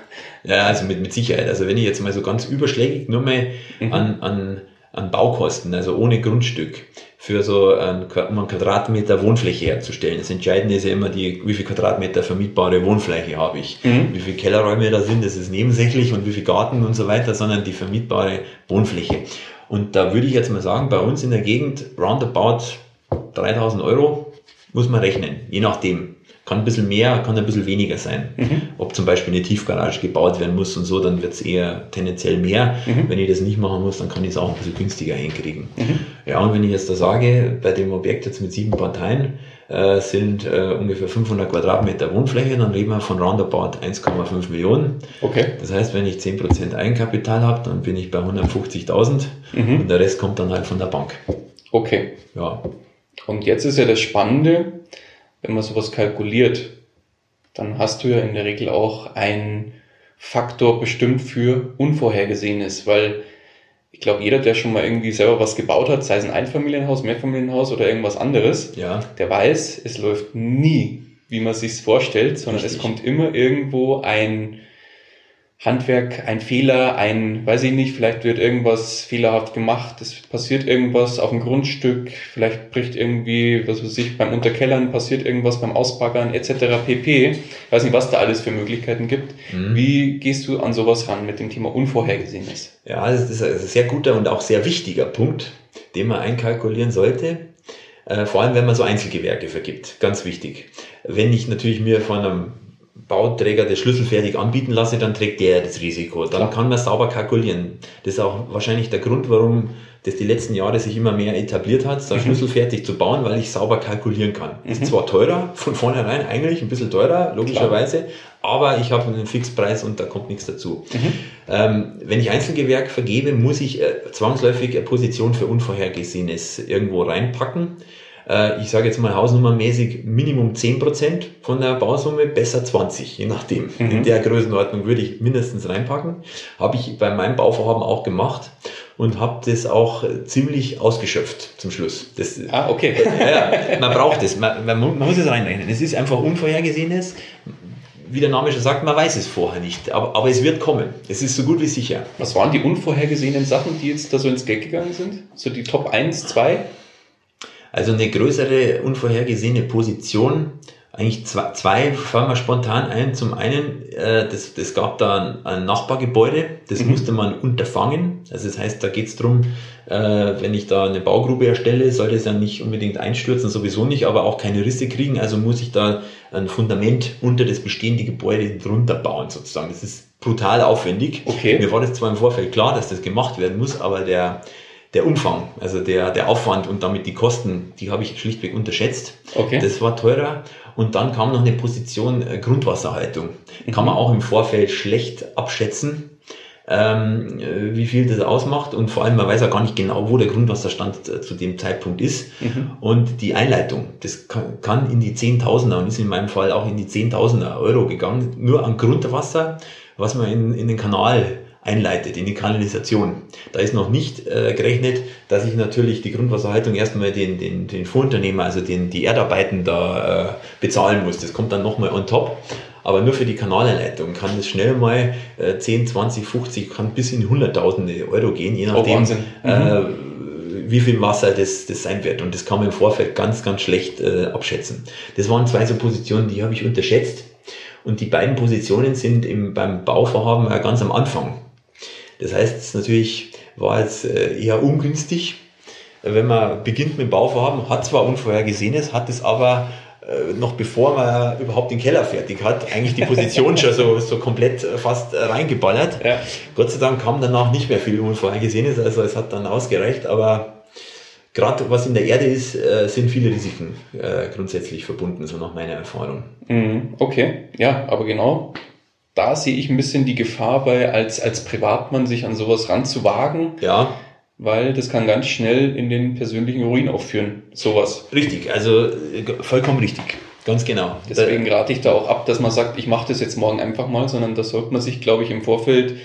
Ja, also mit, mit Sicherheit. Also wenn ich jetzt mal so ganz überschlägig nur mal mhm. an, an, an Baukosten, also ohne Grundstück, für so ein, um einen Quadratmeter Wohnfläche herzustellen. Das Entscheidende ist ja immer die, wie viel Quadratmeter vermietbare Wohnfläche habe ich. Mhm. Wie viele Kellerräume da sind, das ist nebensächlich und wie viel Garten und so weiter, sondern die vermietbare Wohnfläche. Und da würde ich jetzt mal sagen, bei uns in der Gegend roundabout 3000 Euro muss man rechnen, je nachdem. Kann ein bisschen mehr, kann ein bisschen weniger sein. Mhm. Ob zum Beispiel eine Tiefgarage gebaut werden muss und so, dann wird es eher tendenziell mehr. Mhm. Wenn ich das nicht machen muss, dann kann ich es auch ein bisschen günstiger hinkriegen. Mhm. Ja, und wenn ich jetzt da sage, bei dem Objekt jetzt mit sieben Parteien, äh, sind äh, ungefähr 500 Quadratmeter Wohnfläche, dann reden wir von roundabout 1,5 Millionen. Okay. Das heißt, wenn ich 10% Eigenkapital habe, dann bin ich bei 150.000 Mhm. und der Rest kommt dann halt von der Bank. Okay. Ja, Und jetzt ist ja das Spannende, wenn man sowas kalkuliert, dann hast du ja in der Regel auch einen Faktor bestimmt für Unvorhergesehenes, weil ich glaube, jeder, der schon mal irgendwie selber was gebaut hat, sei es ein Einfamilienhaus, Mehrfamilienhaus oder irgendwas anderes, ja, der weiß, es läuft nie, wie man sich's vorstellt, sondern es Richtig. kommt immer irgendwo ein Handwerk, ein Fehler, ein, weiß ich nicht, vielleicht wird irgendwas fehlerhaft gemacht, es passiert irgendwas auf dem Grundstück, vielleicht bricht irgendwie, was weiß ich, beim Unterkellern passiert irgendwas beim Ausbaggern etc. pp. Ich weiß nicht, was da alles für Möglichkeiten gibt. Mhm. Wie gehst du an sowas ran mit dem Thema Unvorhergesehenes? Ja, das ist ein sehr guter und auch sehr wichtiger Punkt, den man einkalkulieren sollte. Äh, Vor allem, wenn man so Einzelgewerke vergibt. Ganz wichtig. Wenn ich natürlich mir von einem Bauträger das schlüsselfertig anbieten lasse, dann trägt der das Risiko. Dann Klar. kann man sauber kalkulieren. Das ist auch wahrscheinlich der Grund, warum das die letzten Jahre sich immer mehr etabliert hat, da schlüsselfertig zu bauen, weil ich sauber kalkulieren kann. Ist Mhm. zwar teurer, von vornherein eigentlich ein bisschen teurer, logischerweise, aber ich habe einen Fixpreis und da kommt nichts dazu. Ähm, wenn ich Einzelgewerk vergebe, muss ich äh, zwangsläufig eine Position für Unvorhergesehenes irgendwo reinpacken. Äh, ich sage jetzt mal hausnummermäßig Minimum 10% von der Bausumme, besser 20, je nachdem. Mhm. In der Größenordnung würde ich mindestens reinpacken. Habe ich bei meinem Bauvorhaben auch gemacht und habe das auch äh, ziemlich ausgeschöpft zum Schluss. Das, Ah, okay. ja, ja, man braucht es, man, man, mu- man muss es reinrechnen. Es ist einfach Unvorhergesehenes. Wie der Name schon sagt, man weiß es vorher nicht, aber, aber es wird kommen. Es ist so gut wie sicher. Was waren die unvorhergesehenen Sachen, die jetzt da so ins Geld gegangen sind? So die Top 1, 2? Also eine größere unvorhergesehene Position. Eigentlich zwei, zwei fallen mir spontan ein. Zum einen, äh, das, das gab da ein, ein Nachbargebäude, das Mhm. musste man unterfangen. Also das heißt, da geht es darum, äh, wenn ich da eine Baugrube erstelle, soll das ja nicht unbedingt einstürzen, sowieso nicht, aber auch keine Risse kriegen. Also muss ich da ein Fundament unter das bestehende Gebäude drunter bauen sozusagen. Das ist brutal aufwendig. Okay. Mir war das zwar im Vorfeld klar, dass das gemacht werden muss, aber der, der Umfang, also der, der Aufwand und damit die Kosten, die habe ich schlichtweg unterschätzt. Okay. Das war teurer. Und dann kam noch eine Position äh, Grundwasserhaltung. Kann Mhm. man auch im Vorfeld schlecht abschätzen, ähm, äh, wie viel das ausmacht. Und vor allem, man weiß ja gar nicht genau, wo der Grundwasserstand äh, zu dem Zeitpunkt ist. Mhm. Und die Einleitung, das kann, kann in die Zehntausender und ist in meinem Fall auch in die Zehntausender Euro gegangen. Nur an Grundwasser, was man in, in den Kanal einleitet, in die Kanalisation. Da ist noch nicht äh, gerechnet, dass ich natürlich die Grundwasserhaltung erstmal den, den, den Fuhrunternehmer, also den, die Erdarbeiten da äh, bezahlen muss. Das kommt dann nochmal on top. Aber nur für die Kanaleinleitung kann es schnell mal äh, 10, 20, 50, kann bis in Hunderttausende Euro gehen, je Oh, nachdem, Wahnsinn. Mhm. äh, wie viel Wasser das, das sein wird. Und das kann man im Vorfeld ganz, ganz schlecht äh, abschätzen. Das waren zwei so Positionen, die habe ich unterschätzt. Und die beiden Positionen sind im, beim Bauvorhaben äh, ganz am Anfang. Das heißt, es natürlich war jetzt äh, eher ungünstig, wenn man beginnt mit dem Bauvorhaben, hat zwar Unvorhergesehenes, hat es aber äh, noch bevor man überhaupt den Keller fertig hat, eigentlich die Position schon so, so komplett äh, fast reingeballert. Ja. Gott sei Dank kam danach nicht mehr viel Unvorhergesehenes, also es hat dann ausgereicht, aber gerade was in der Erde ist, sind viele Risiken grundsätzlich verbunden, so nach meiner Erfahrung. Mhm, Okay, ja, aber genau da sehe ich ein bisschen die Gefahr bei, als, als Privatmann sich an sowas ranzuwagen, Ja, weil das kann ganz schnell in den persönlichen Ruin aufführen, sowas. richtig, also äh, vollkommen richtig, ganz genau. Deswegen rate ich da auch ab, dass man sagt, ich mache das jetzt morgen einfach mal, sondern da sollte man sich, glaube ich, im Vorfeld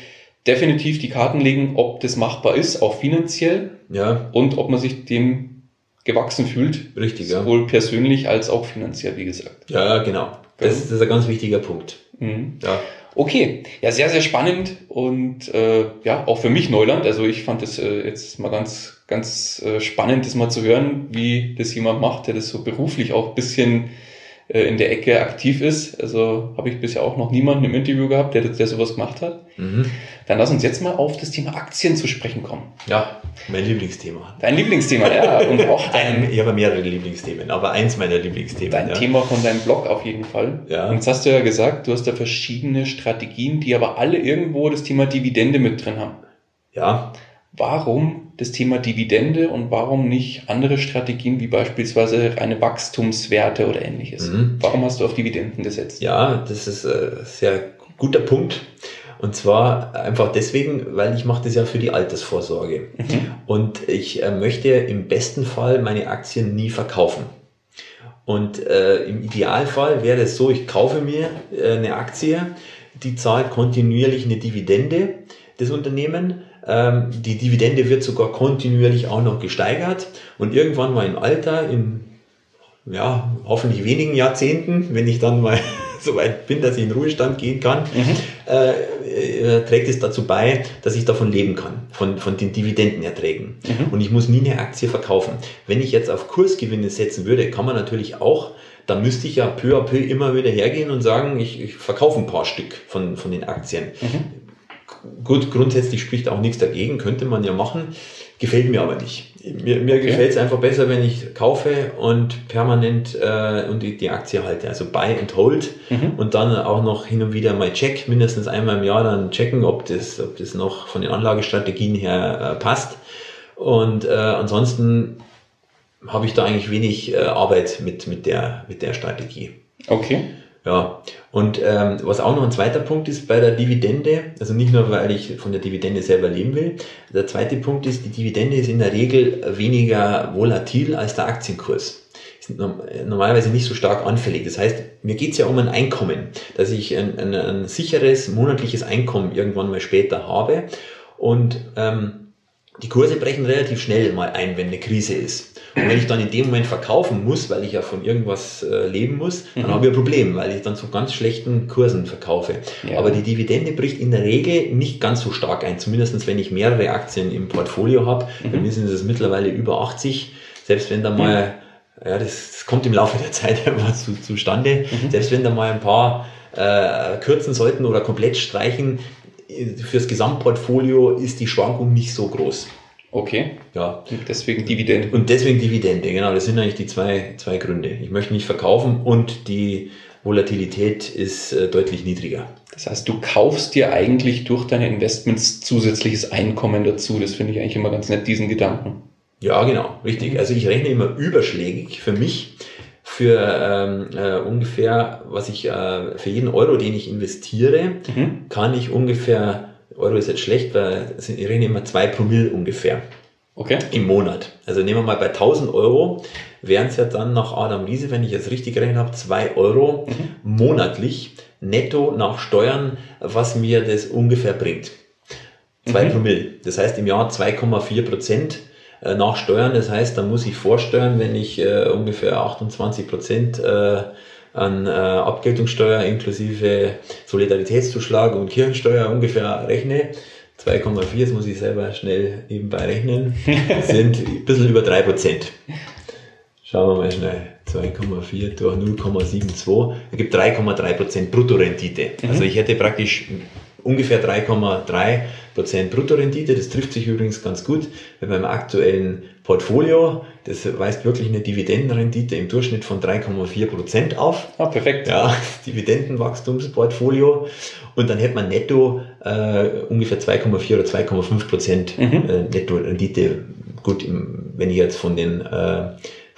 definitiv die Karten legen, ob das machbar ist, auch finanziell ja, und ob man sich dem gewachsen fühlt, richtig, ja. sowohl persönlich als auch finanziell, wie gesagt. Ja, genau. Das, ist- das ist ein ganz wichtiger Punkt. Mhm. Ja. Okay, ja, sehr, sehr spannend und äh, ja, auch für mich Neuland. Also ich fand das äh, jetzt mal ganz, ganz äh, spannend, das mal zu hören, wie das jemand macht, der das so beruflich auch bisschen äh, in der Ecke aktiv ist. Also habe ich bisher auch noch niemanden im Interview gehabt, der, der sowas gemacht hat. Mhm. Dann lass uns jetzt mal auf das Thema Aktien zu sprechen kommen. Ja, mein Lieblingsthema. Dein Lieblingsthema, ja, und auch Ein, dein, ich habe mehrere Lieblingsthemen, aber eins meiner Lieblingsthemen. dein ja. Thema von deinem Blog auf jeden Fall. Ja. Und jetzt hast du ja gesagt, du hast da verschiedene Strategien, die aber alle irgendwo das Thema Dividende mit drin haben. Ja, Warum das Thema Dividende und warum nicht andere Strategien wie beispielsweise reine Wachstumswerte oder ähnliches? Mhm. Warum hast du auf Dividenden gesetzt? Ja, das ist ein sehr guter Punkt. Und zwar einfach deswegen, weil ich mache das ja für die Altersvorsorge. Mhm. Und ich äh, möchte im besten Fall meine Aktien nie verkaufen. Und äh, im Idealfall wäre es so, ich kaufe mir äh, eine Aktie, die zahlt kontinuierlich eine Dividende, das Unternehmen. Ähm, die Dividende wird sogar kontinuierlich auch noch gesteigert und irgendwann mal im Alter, in ja, hoffentlich wenigen Jahrzehnten, wenn ich dann mal so weit bin, dass ich in Ruhestand gehen kann, mhm. äh, äh, trägt es dazu bei, dass ich davon leben kann, von, von den Dividendenerträgen. Mhm. Und ich muss nie eine Aktie verkaufen. Wenn ich jetzt auf Kursgewinne setzen würde, kann man natürlich auch da müsste ich ja peu à peu immer wieder hergehen und sagen, ich, ich verkaufe ein paar Stück von, von den Aktien. Mhm. Gut, grundsätzlich spricht auch nichts dagegen, könnte man ja machen, gefällt mir aber nicht. Mir, mir okay. gefällt es einfach besser, wenn ich kaufe und permanent äh, und die, die Aktie halte. Also buy and hold mhm. und dann auch noch hin und wieder mal check, mindestens einmal im Jahr dann checken, ob das, ob das noch von den Anlagestrategien her äh, passt. Und äh, ansonsten habe ich da eigentlich wenig äh, Arbeit mit, mit, der, mit der Strategie. Okay. Ja, und ähm, was auch noch ein zweiter Punkt ist bei der Dividende, also nicht nur, weil ich von der Dividende selber leben will, der zweite Punkt ist, die Dividende ist in der Regel weniger volatil als der Aktienkurs. Normalerweise nicht so stark anfällig. Das heißt, mir geht es ja um ein Einkommen, dass ich ein, ein, ein sicheres monatliches Einkommen irgendwann mal später habe. Und ähm, die Kurse brechen relativ schnell mal ein, wenn eine Krise ist. Und wenn ich dann in dem Moment verkaufen muss, weil ich ja von irgendwas äh, leben muss, dann mhm. habe ich ein Problem, weil ich dann zu ganz schlechten Kursen verkaufe. Ja. Aber die Dividende bricht in der Regel nicht ganz so stark ein, zumindest wenn ich mehrere Aktien im Portfolio habe. Mhm. Bei mir sind es mittlerweile über 80. Selbst wenn da mal, mhm. ja, das, das, kommt im Laufe der Zeit immer zu, zustande, mhm. selbst wenn da mal ein paar äh, kürzen sollten oder komplett streichen, fürs Gesamtportfolio ist die Schwankung nicht so groß. Okay. Ja. Und deswegen Dividende. Und deswegen Dividende, genau. Das sind eigentlich die zwei, zwei Gründe. Ich möchte nicht verkaufen und die Volatilität ist äh, deutlich niedriger. Das heißt, du kaufst dir eigentlich durch deine Investments zusätzliches Einkommen dazu. Das finde ich eigentlich immer ganz nett, diesen Gedanken. Ja, genau, richtig. Also ich rechne immer überschlägig für mich für ähm, äh, ungefähr, was ich äh, für jeden Euro, den ich investiere, mhm. kann ich ungefähr, Euro ist jetzt schlecht, weil ich rechne immer zwei Promille ungefähr. Okay. Im Monat. Also nehmen wir mal bei 1000 Euro, wären es ja dann nach Adam Riese, wenn ich jetzt richtig gerechnet habe, 2 Euro mhm. monatlich netto nach Steuern, was mir das ungefähr bringt. 2 mhm. Promille. Das heißt im Jahr 2,4 Prozent äh, nach Steuern. Das heißt, da muss ich vorsteuern, wenn ich äh, ungefähr 28 Prozent äh, an äh, Abgeltungssteuer inklusive Solidaritätszuschlag und Kirchensteuer ungefähr rechne. 2,4, das muss ich selber schnell nebenbei rechnen, sind ein bisschen über 3 Prozent. Schauen wir mal schnell. 2,4 durch 0,72 ergibt 3,3 Prozent Bruttorendite. Mhm. Also ich hätte praktisch ungefähr 3,3 Prozent Bruttorendite. Das trifft sich übrigens ganz gut bei meinem aktuellen Portfolio. Das weist wirklich eine Dividendenrendite im Durchschnitt von 3,4 Prozent auf. Ah, perfekt. Ja, Dividendenwachstumsportfolio. Und dann hätte man netto äh, ungefähr 2,4 oder 2,5 Prozent mhm. äh, Netto-Rendite. Gut, im, wenn ich jetzt von den äh,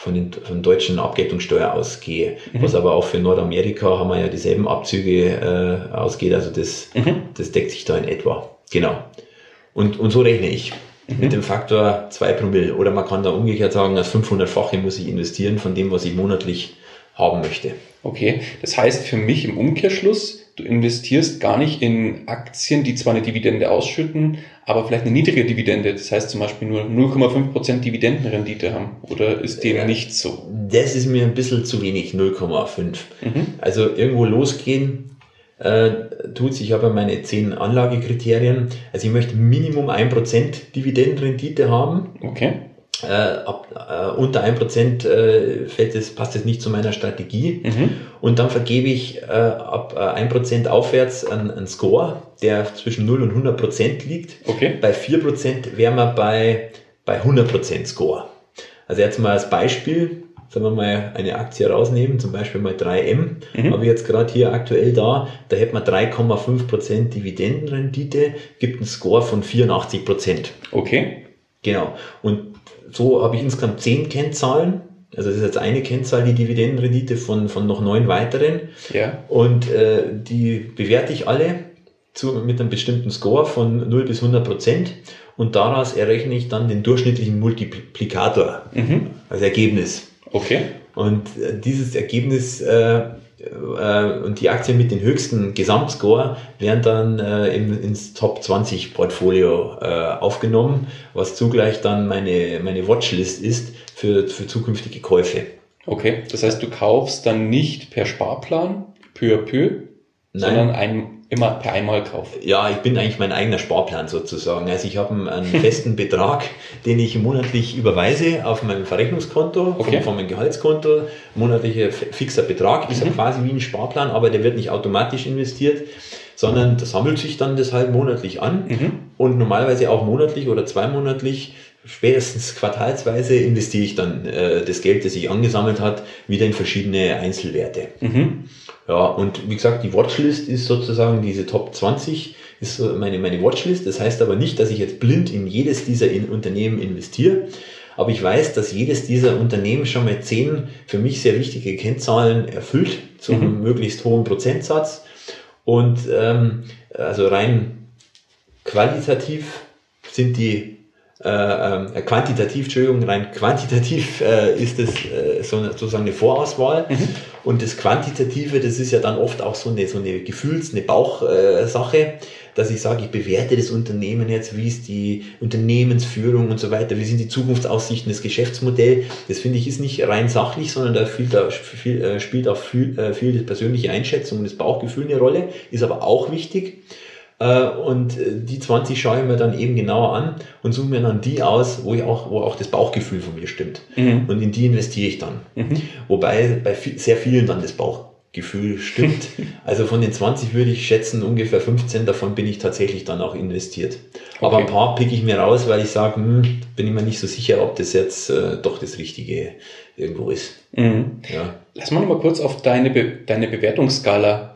von den von deutschen Abgeltungssteuer ausgehe. Mhm. Was aber auch für Nordamerika haben wir ja dieselben Abzüge äh, ausgeht. Also das, mhm. das deckt sich da in etwa. Genau. Und, und so rechne ich. Mhm. Mit dem Faktor 2 Promille. Oder man kann da umgekehrt sagen, das 500-fache muss ich investieren von dem, was ich monatlich haben möchte. Okay, das heißt für mich im Umkehrschluss, du investierst gar nicht in Aktien, die zwar eine Dividende ausschütten, aber vielleicht eine niedrige Dividende, das heißt zum Beispiel nur 0,5% Dividendenrendite haben. Oder ist dem ja, nicht so? Das ist mir ein bisschen zu wenig, 0,5. Mhm. Also irgendwo losgehen, äh, tut sich aber meine 10 Anlagekriterien. Also ich möchte Minimum 1% Dividendenrendite haben. Okay. Äh, ab, äh, unter 1% äh, fällt es, passt es nicht zu meiner Strategie. Mhm. Und dann vergebe ich äh, ab äh, 1% aufwärts einen, einen Score, der zwischen 0 und 100% liegt. Okay. Bei 4% wären wir bei, bei 100% Score. Also jetzt mal als Beispiel, sagen wir mal, eine Aktie rausnehmen, zum Beispiel mal 3M, mhm. habe ich jetzt gerade hier aktuell da, da hätte man 3,5% Dividendenrendite, gibt einen Score von 84%. Okay. Genau. Und so habe ich insgesamt 10 Kennzahlen. Also das ist jetzt eine Kennzahl, die Dividendenrendite von, von noch neun weiteren. Ja. Und äh, die bewerte ich alle zu, mit einem bestimmten Score von 0 bis 100 Prozent und daraus errechne ich dann den durchschnittlichen Multiplikator mhm. als Ergebnis. Okay. Und äh, dieses Ergebnis äh, äh, und die Aktien mit dem höchsten Gesamtscore werden dann äh, im, ins Top 20 Portfolio äh, aufgenommen, was zugleich dann meine, meine Watchlist ist für, für zukünftige Käufe. Okay, das heißt, du kaufst dann nicht per Sparplan, peu à peu, Nein. sondern ein, immer per Einmalkauf. Ja, ich bin eigentlich mein eigener Sparplan sozusagen. Also ich habe einen festen Betrag, den ich monatlich überweise auf meinem Verrechnungskonto, okay. von, von meinem Gehaltskonto. Monatlicher fixer Betrag ist mhm. ja quasi wie ein Sparplan, aber der wird nicht automatisch investiert, sondern das sammelt sich dann das halt monatlich an mhm. und normalerweise auch monatlich oder zweimonatlich spätestens quartalsweise investiere ich dann äh, das Geld, das sich angesammelt hat, wieder in verschiedene Einzelwerte. Mhm. Ja, und wie gesagt, die Watchlist ist sozusagen diese Top 20 ist meine, meine Watchlist. Das heißt aber nicht, dass ich jetzt blind in jedes dieser in Unternehmen investiere. Aber ich weiß, dass jedes dieser Unternehmen schon mal zehn für mich sehr wichtige Kennzahlen erfüllt, zum mhm. möglichst hohen Prozentsatz. Und ähm, also rein qualitativ sind die äh, äh, quantitativ, Entschuldigung, rein quantitativ äh, ist es äh, so eine, sozusagen eine Vorauswahl. Mhm. Und das Quantitative, das ist ja dann oft auch so eine, so eine Gefühls-, eine Bauchsache, dass ich sage, ich bewerte das Unternehmen jetzt, wie ist die Unternehmensführung und so weiter, wie sind die Zukunftsaussichten, das Geschäftsmodell. Das finde ich ist nicht rein sachlich, sondern da, viel, da viel, äh, spielt auch viel, äh, viel die persönliche Einschätzung und das Bauchgefühl eine Rolle, ist aber auch wichtig. Äh, und äh, die 20 schaue ich mir dann eben genauer an und suche mir dann die aus, wo, ich auch, wo auch das Bauchgefühl von mir stimmt. Mhm. Und in die investiere ich dann. Mhm. Wobei bei sehr vielen dann das Bauchgefühl stimmt. also von den 20 würde ich schätzen, ungefähr 15 davon bin ich tatsächlich dann auch investiert. Okay. Aber ein paar picke ich mir raus, weil ich sage, hm, bin ich mir nicht so sicher, ob das jetzt äh, doch das Richtige irgendwo ist. Mhm. Ja. Lass mal noch mal kurz auf deine, Be deine Bewertungsskala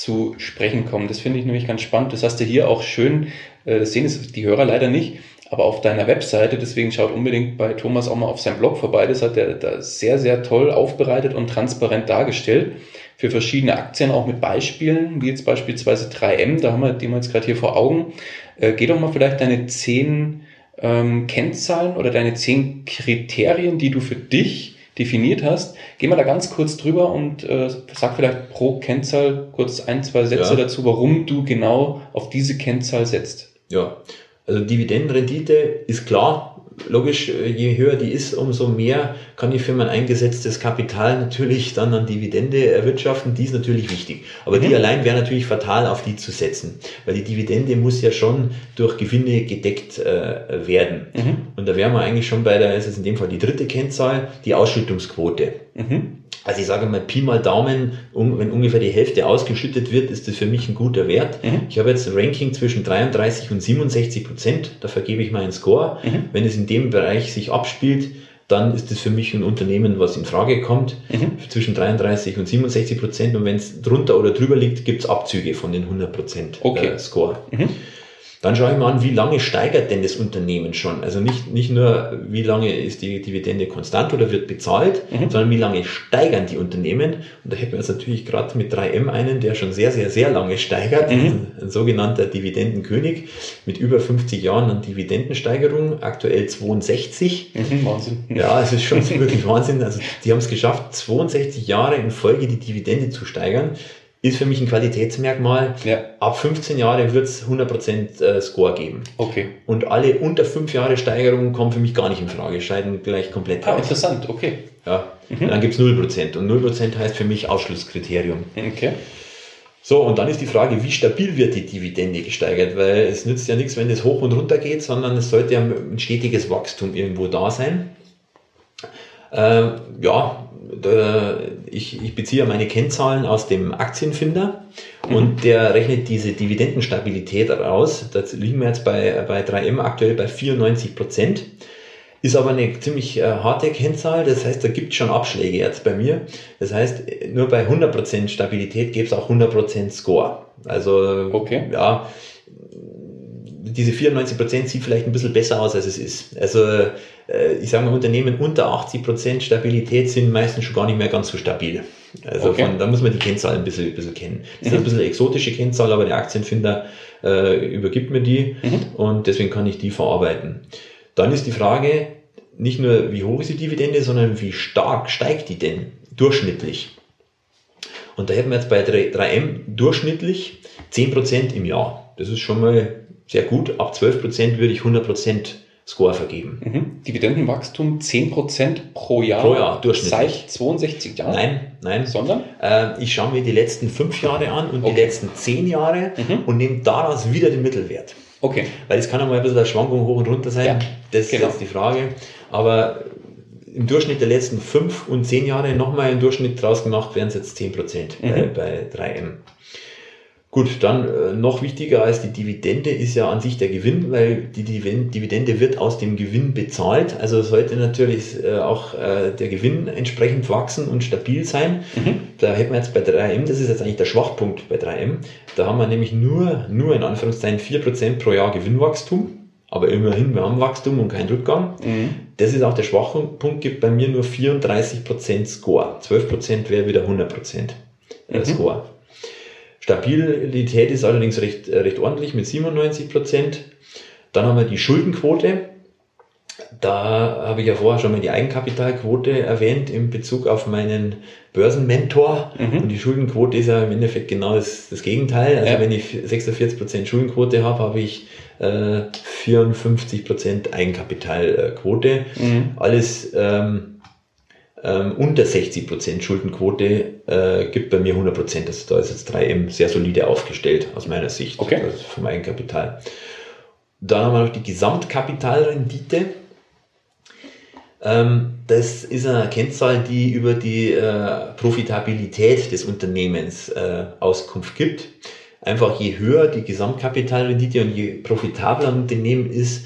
zu sprechen kommen. Das finde ich nämlich ganz spannend. Das hast du hier auch schön, äh, das sehen es die Hörer leider nicht, aber auf deiner Webseite, deswegen schaut unbedingt bei Thomas auch mal auf seinem Blog vorbei. Das hat er da sehr, sehr toll aufbereitet und transparent dargestellt. Für verschiedene Aktien auch mit Beispielen, wie jetzt beispielsweise 3M, da haben wir die wir jetzt gerade hier vor Augen. Äh, geh doch mal vielleicht deine zehn ähm, Kennzahlen oder deine zehn Kriterien, die du für dich definiert hast. Geh mal da ganz kurz drüber und äh, sag vielleicht pro Kennzahl kurz ein, zwei Sätze ja. dazu, warum du genau auf diese Kennzahl setzt. Ja, also Dividendenrendite ist klar, logisch, äh, je höher die ist, umso mehr kann ich für mein eingesetztes Kapital natürlich dann an Dividende erwirtschaften. Die ist natürlich wichtig. Aber mhm. die allein wäre natürlich fatal, auf die zu setzen. Weil die Dividende muss ja schon durch Gewinne gedeckt äh, werden. Mhm. Und da wären wir eigentlich schon bei der, ist es in dem Fall die dritte Kennzahl, die Ausschüttungsquote. Mhm. Also ich sage mal Pi mal Daumen, wenn ungefähr die Hälfte ausgeschüttet wird, ist das für mich ein guter Wert. Mhm. Ich habe jetzt ein Ranking zwischen 33 und 67 Prozent, da vergebe ich meinen Score. Mhm. Wenn es in dem Bereich sich abspielt, dann ist das für mich ein Unternehmen, was in Frage kommt, mhm. zwischen 33 und 67 Prozent. Und wenn es drunter oder drüber liegt, gibt es Abzüge von den 100 Prozent okay. äh, Score. Dann schaue ich mal an, wie lange steigert denn das Unternehmen schon? Also nicht, nicht nur, wie lange ist die Dividende konstant oder wird bezahlt, mhm. sondern wie lange steigern die Unternehmen? Und da hätten wir jetzt natürlich gerade mit 3M einen, der schon sehr, sehr, sehr lange steigert, mhm. ein sogenannter Dividendenkönig mit über 50 Jahren an Dividendensteigerung, aktuell 62. Mhm, Wahnsinn. Ja, es ist schon wirklich Wahnsinn. Also die haben es geschafft, 62 Jahre in Folge die Dividende zu steigern ist für mich ein Qualitätsmerkmal. Ja. Ab 15 Jahre wird es 100% äh, Score geben. Okay. Und alle unter 5 Jahre Steigerungen kommen für mich gar nicht in Frage, scheiden gleich komplett ah, interessant, okay. Ja, mhm. dann gibt es 0%. Und 0% heißt für mich Ausschlusskriterium. Okay. So, und dann ist die Frage, wie stabil wird die Dividende gesteigert? Weil es nützt ja nichts, wenn es hoch und runter geht, sondern es sollte ja ein stetiges Wachstum irgendwo da sein. Äh, ja, ich, ich beziehe meine Kennzahlen aus dem Aktienfinder mhm. und der rechnet diese Dividendenstabilität raus. Da liegen wir jetzt bei, bei 3M aktuell bei 94 Prozent. Ist aber eine ziemlich äh, harte Kennzahl, das heißt, da gibt es schon Abschläge jetzt bei mir. Das heißt, nur bei 100% Stabilität gibt es auch 100% Score. Also, Okay. ja, diese 94% sieht vielleicht ein bisschen besser aus, als es ist. Also, äh, ich sage mal, Unternehmen unter 80% Stabilität sind meistens schon gar nicht mehr ganz so stabil. Also, Okay. von, da muss man die Kennzahlen ein bisschen, ein bisschen kennen. Das ist ein bisschen eine exotische Kennzahl, aber der Aktienfinder äh, übergibt mir die und deswegen kann ich die verarbeiten. Dann ist die Frage, nicht nur wie hoch ist die Dividende, sondern wie stark steigt die denn durchschnittlich? Und da hätten wir jetzt bei 3- 3M durchschnittlich 10% im Jahr. Das ist schon mal sehr gut. Ab 12% würde ich 100% Score vergeben. Mhm. Dividendenwachstum 10% pro Jahr. Pro Jahr, durchschnittlich. Seit 62 Jahren. Nein, nein. Sondern? Äh, ich schaue mir die letzten fünf Jahre an und Okay. die letzten zehn Jahre und nehme daraus wieder den Mittelwert. Okay. Weil es kann auch mal ein bisschen eine Schwankung hoch und runter sein. Ja, das ist genau. jetzt die Frage. Aber im Durchschnitt der letzten fünf und zehn Jahre nochmal im Durchschnitt draus gemacht, wären es jetzt 10 Prozent bei, Mhm. bei 3M. Gut, dann äh, noch wichtiger als die Dividende ist ja an sich der Gewinn, weil die Divi- Dividende wird aus dem Gewinn bezahlt. Also sollte natürlich äh, auch äh, der Gewinn entsprechend wachsen und stabil sein. Da hätten wir jetzt bei 3M, das ist jetzt eigentlich der Schwachpunkt bei 3M, da haben wir nämlich nur, nur in Anführungszeichen 4% pro Jahr Gewinnwachstum. Aber immerhin, wir haben Wachstum und keinen Rückgang. Das ist auch der Schwachpunkt, gibt bei mir nur 34% Score. 12% wäre wieder 100% äh, Score. Stabilität ist allerdings recht, äh, recht ordentlich mit 97 Prozent. Dann haben wir die Schuldenquote. Da habe ich ja vorher schon mal die Eigenkapitalquote erwähnt in Bezug auf meinen Börsenmentor. Und die Schuldenquote ist ja im Endeffekt genau das, das Gegenteil. Also Ja. wenn ich 46 Prozent Schuldenquote habe, habe ich äh, 54 Prozent Eigenkapitalquote. Alles ähm, ähm, unter 60% Schuldenquote äh, gibt bei mir 100%. Also da ist jetzt 3M sehr solide aufgestellt aus meiner Sicht Okay. also vom Eigenkapital. Dann haben wir noch die Gesamtkapitalrendite. Ähm, das ist eine Kennzahl, die über die äh, Profitabilität des Unternehmens äh, Auskunft gibt. Einfach je höher die Gesamtkapitalrendite und je profitabler ein Unternehmen ist,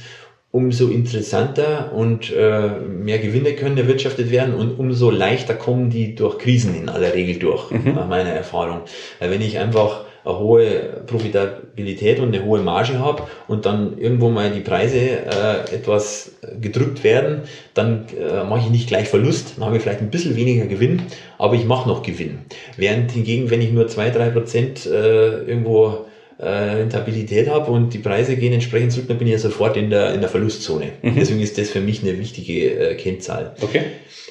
umso interessanter und äh, mehr Gewinne können erwirtschaftet werden und umso leichter kommen die durch Krisen in aller Regel durch, nach meiner Erfahrung. Weil wenn ich einfach eine hohe Profitabilität und eine hohe Marge habe und dann irgendwo mal die Preise äh, etwas gedrückt werden, dann äh, mache ich nicht gleich Verlust, dann habe ich vielleicht ein bisschen weniger Gewinn, aber ich mache noch Gewinn. Während hingegen, wenn ich nur 2-3% äh, irgendwo äh, Rentabilität habe und die Preise gehen entsprechend zurück, dann bin ich ja sofort in der, in der Verlustzone. Deswegen ist das für mich eine wichtige äh, Kennzahl. Okay.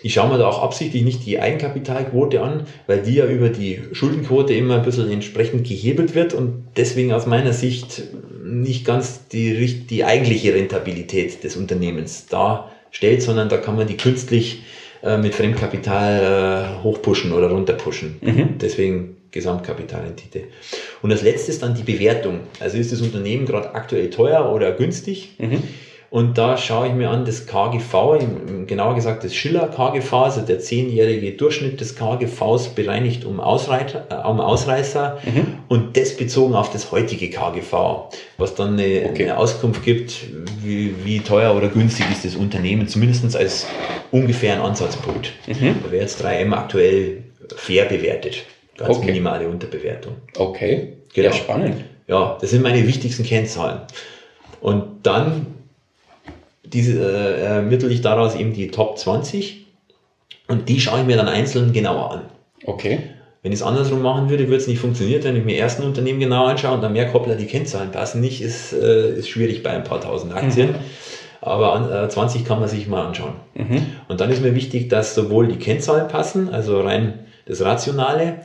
Ich schaue mir da auch absichtlich nicht die Eigenkapitalquote an, weil die ja über die Schuldenquote immer ein bisschen entsprechend gehebelt wird und deswegen aus meiner Sicht nicht ganz die, die eigentliche Rentabilität des Unternehmens darstellt, sondern da kann man die künstlich äh, mit Fremdkapital äh, hochpushen oder runterpushen. Deswegen Gesamtkapitalrendite. Und das letzte ist dann die Bewertung. Also ist das Unternehmen gerade aktuell teuer oder günstig? Und da schaue ich mir an das KGV, genauer gesagt das Schiller KGV, also der zehnjährige Durchschnitt des KGVs bereinigt um, Ausreiter, äh, um Ausreißer und das bezogen auf das heutige KGV, was dann eine, Okay. eine Auskunft gibt, wie, wie teuer oder günstig ist das Unternehmen, zumindest als ungefähren Ansatzpunkt. Da wäre jetzt 3M aktuell fair bewertet. Ganz Okay. minimale Unterbewertung. Okay. Genau. Ja, spannend. Ja, das sind meine wichtigsten Kennzahlen. Und dann diese, äh, ermittle ich daraus eben die Top 20 und die schaue ich mir dann einzeln genauer an. Okay. Wenn ich es andersrum machen würde, würde es nicht funktionieren. Wenn ich mir erst ein Unternehmen genau anschaue und dann merke, hoppla, die Kennzahlen passen nicht, ist, äh, ist schwierig bei ein paar tausend Aktien. Aber an, äh, 20 kann man sich mal anschauen. Und dann ist mir wichtig, dass sowohl die Kennzahlen passen, also rein das Rationale,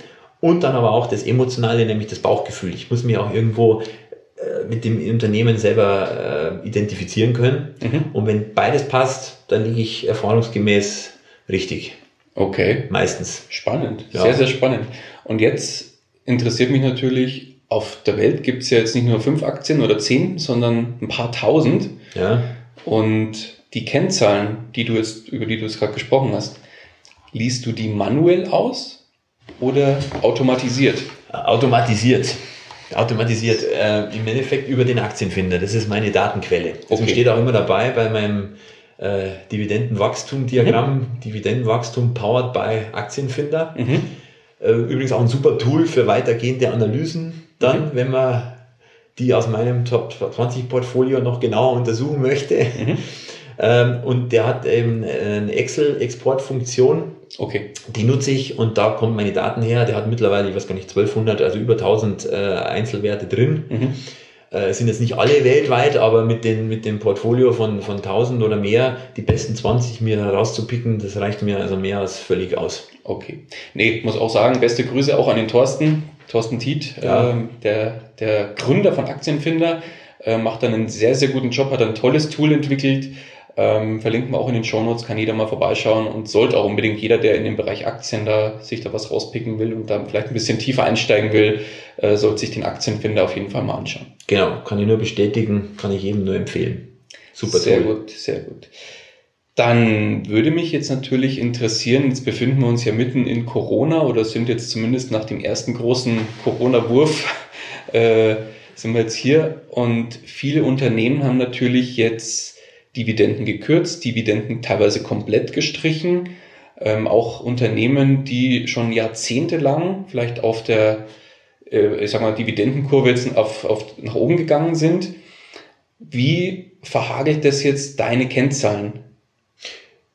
und dann aber auch das Emotionale, nämlich das Bauchgefühl. Ich muss mich auch irgendwo äh, mit dem Unternehmen selber äh, identifizieren können. Und wenn beides passt, dann liege ich erfahrungsgemäß richtig. Okay. Meistens. Spannend. Ja. Sehr, sehr spannend. Und jetzt interessiert mich natürlich, auf der Welt gibt es ja jetzt nicht nur fünf Aktien oder zehn, sondern ein paar tausend. Ja. Und die Kennzahlen, die du jetzt, über die du jetzt gerade gesprochen hast, liest du die manuell aus oder automatisiert? Automatisiert. Automatisiert. Äh, Im Endeffekt über den Aktienfinder. Das ist meine Datenquelle. Das Okay. steht auch immer dabei bei meinem äh, Dividendenwachstum-Diagramm, mhm. Dividendenwachstum powered by Aktienfinder. Mhm. Äh, übrigens auch ein super Tool für weitergehende Analysen. Dann, mhm. wenn man die aus meinem Top 20 Portfolio noch genauer untersuchen möchte. Ähm, und der hat eben eine Excel-Exportfunktion. Okay. Die nutze ich und da kommen meine Daten her. Der hat mittlerweile, ich weiß gar nicht, 1200, also über 1000 äh, Einzelwerte drin. Mhm. Äh, sind jetzt nicht alle weltweit, aber mit, den, mit dem Portfolio von, von 1000 oder mehr, die besten 20 mir herauszupicken, das reicht mir also mehr als völlig aus. Okay. Nee, muss auch sagen, beste Grüße auch an den Thorsten, Thorsten Tiet, ja. äh, der, der Gründer von Aktienfinder, äh, macht dann einen sehr, sehr guten Job, hat ein tolles Tool entwickelt, ähm, verlinken wir auch in den Show Notes, kann jeder mal vorbeischauen und sollte auch unbedingt jeder, der in dem Bereich Aktien da sich da was rauspicken will und da vielleicht ein bisschen tiefer einsteigen will, äh, sollte sich den Aktienfinder auf jeden Fall mal anschauen. Genau, kann ich nur bestätigen, kann ich jedem nur empfehlen. Super Sehr toll. gut, sehr gut. Dann würde mich jetzt natürlich interessieren, jetzt befinden wir uns ja mitten in Corona oder sind jetzt zumindest nach dem ersten großen Corona-Wurf, äh, sind wir jetzt hier und viele Unternehmen haben natürlich jetzt Dividenden gekürzt, Dividenden teilweise komplett gestrichen. Ähm, auch Unternehmen, die schon jahrzehntelang vielleicht auf der, äh, ich sag mal, Dividendenkurve jetzt auf, auf, nach oben gegangen sind. Wie verhagelt das jetzt deine Kennzahlen?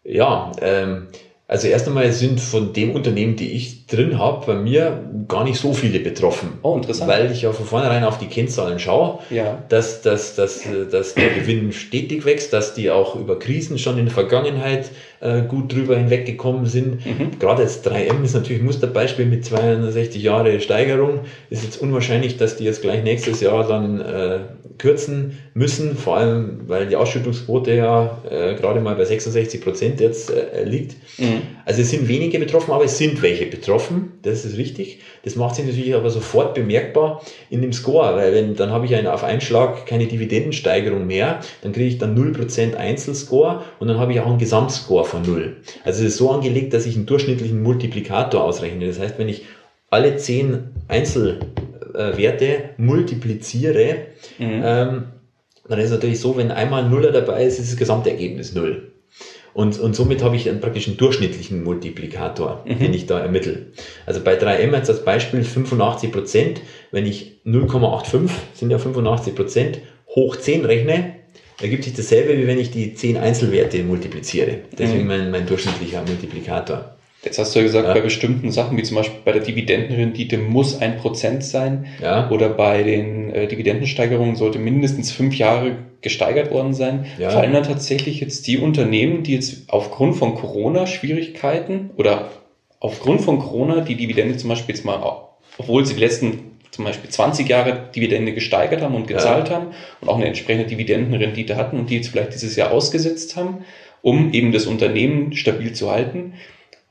Ja, ähm, also erst einmal sind von dem Unternehmen, die ich drin habe, bei mir gar nicht so viele betroffen. Oh, interessant. Weil ich ja von vornherein auf die Kennzahlen schaue, ja. dass, dass, dass, dass der Gewinn stetig wächst, dass die auch über Krisen schon in der Vergangenheit äh, gut drüber hinweggekommen sind. Mhm. Gerade jetzt 3M ist natürlich ein Musterbeispiel mit 260 Jahre Steigerung. Ist jetzt unwahrscheinlich, dass die jetzt gleich nächstes Jahr dann äh, kürzen müssen, vor allem weil die Ausschüttungsquote ja äh, gerade mal bei 66 Prozent jetzt äh, liegt. Mhm. Also es sind wenige betroffen, aber es sind welche betroffen, das ist richtig. Das macht sich natürlich aber sofort bemerkbar in dem Score, weil wenn dann habe ich einen, auf einen Schlag keine Dividendensteigerung mehr, dann kriege ich dann 0% Einzelscore und dann habe ich auch einen Gesamtscore von 0. Also es ist so angelegt, dass ich einen durchschnittlichen Multiplikator ausrechne. Das heißt, wenn ich alle 10 Einzel äh, multipliziere, mhm. ähm, dann ist es natürlich so, wenn einmal ein Nuller dabei ist, ist das Gesamtergebnis Null. Und, und somit habe ich einen praktisch einen durchschnittlichen Multiplikator, mhm. den ich da ermittle. Also bei 3M jetzt als Beispiel 85 Prozent, wenn ich 0,85, sind ja 85 Prozent, hoch 10 rechne, ergibt sich dasselbe, wie wenn ich die 10 Einzelwerte multipliziere. Deswegen mhm. mein, mein durchschnittlicher Multiplikator. Jetzt hast du ja gesagt, ja. bei bestimmten Sachen, wie zum Beispiel bei der Dividendenrendite muss ein Prozent sein. Ja. Oder bei den äh, Dividendensteigerungen sollte mindestens fünf Jahre gesteigert worden sein. Ja. Fallen dann tatsächlich jetzt die Unternehmen, die jetzt aufgrund von Corona-Schwierigkeiten oder aufgrund von Corona die Dividende zum Beispiel jetzt mal, obwohl sie die letzten zum Beispiel 20 Jahre Dividende gesteigert haben und gezahlt ja. haben und auch eine entsprechende Dividendenrendite hatten und die jetzt vielleicht dieses Jahr ausgesetzt haben, um eben das Unternehmen stabil zu halten,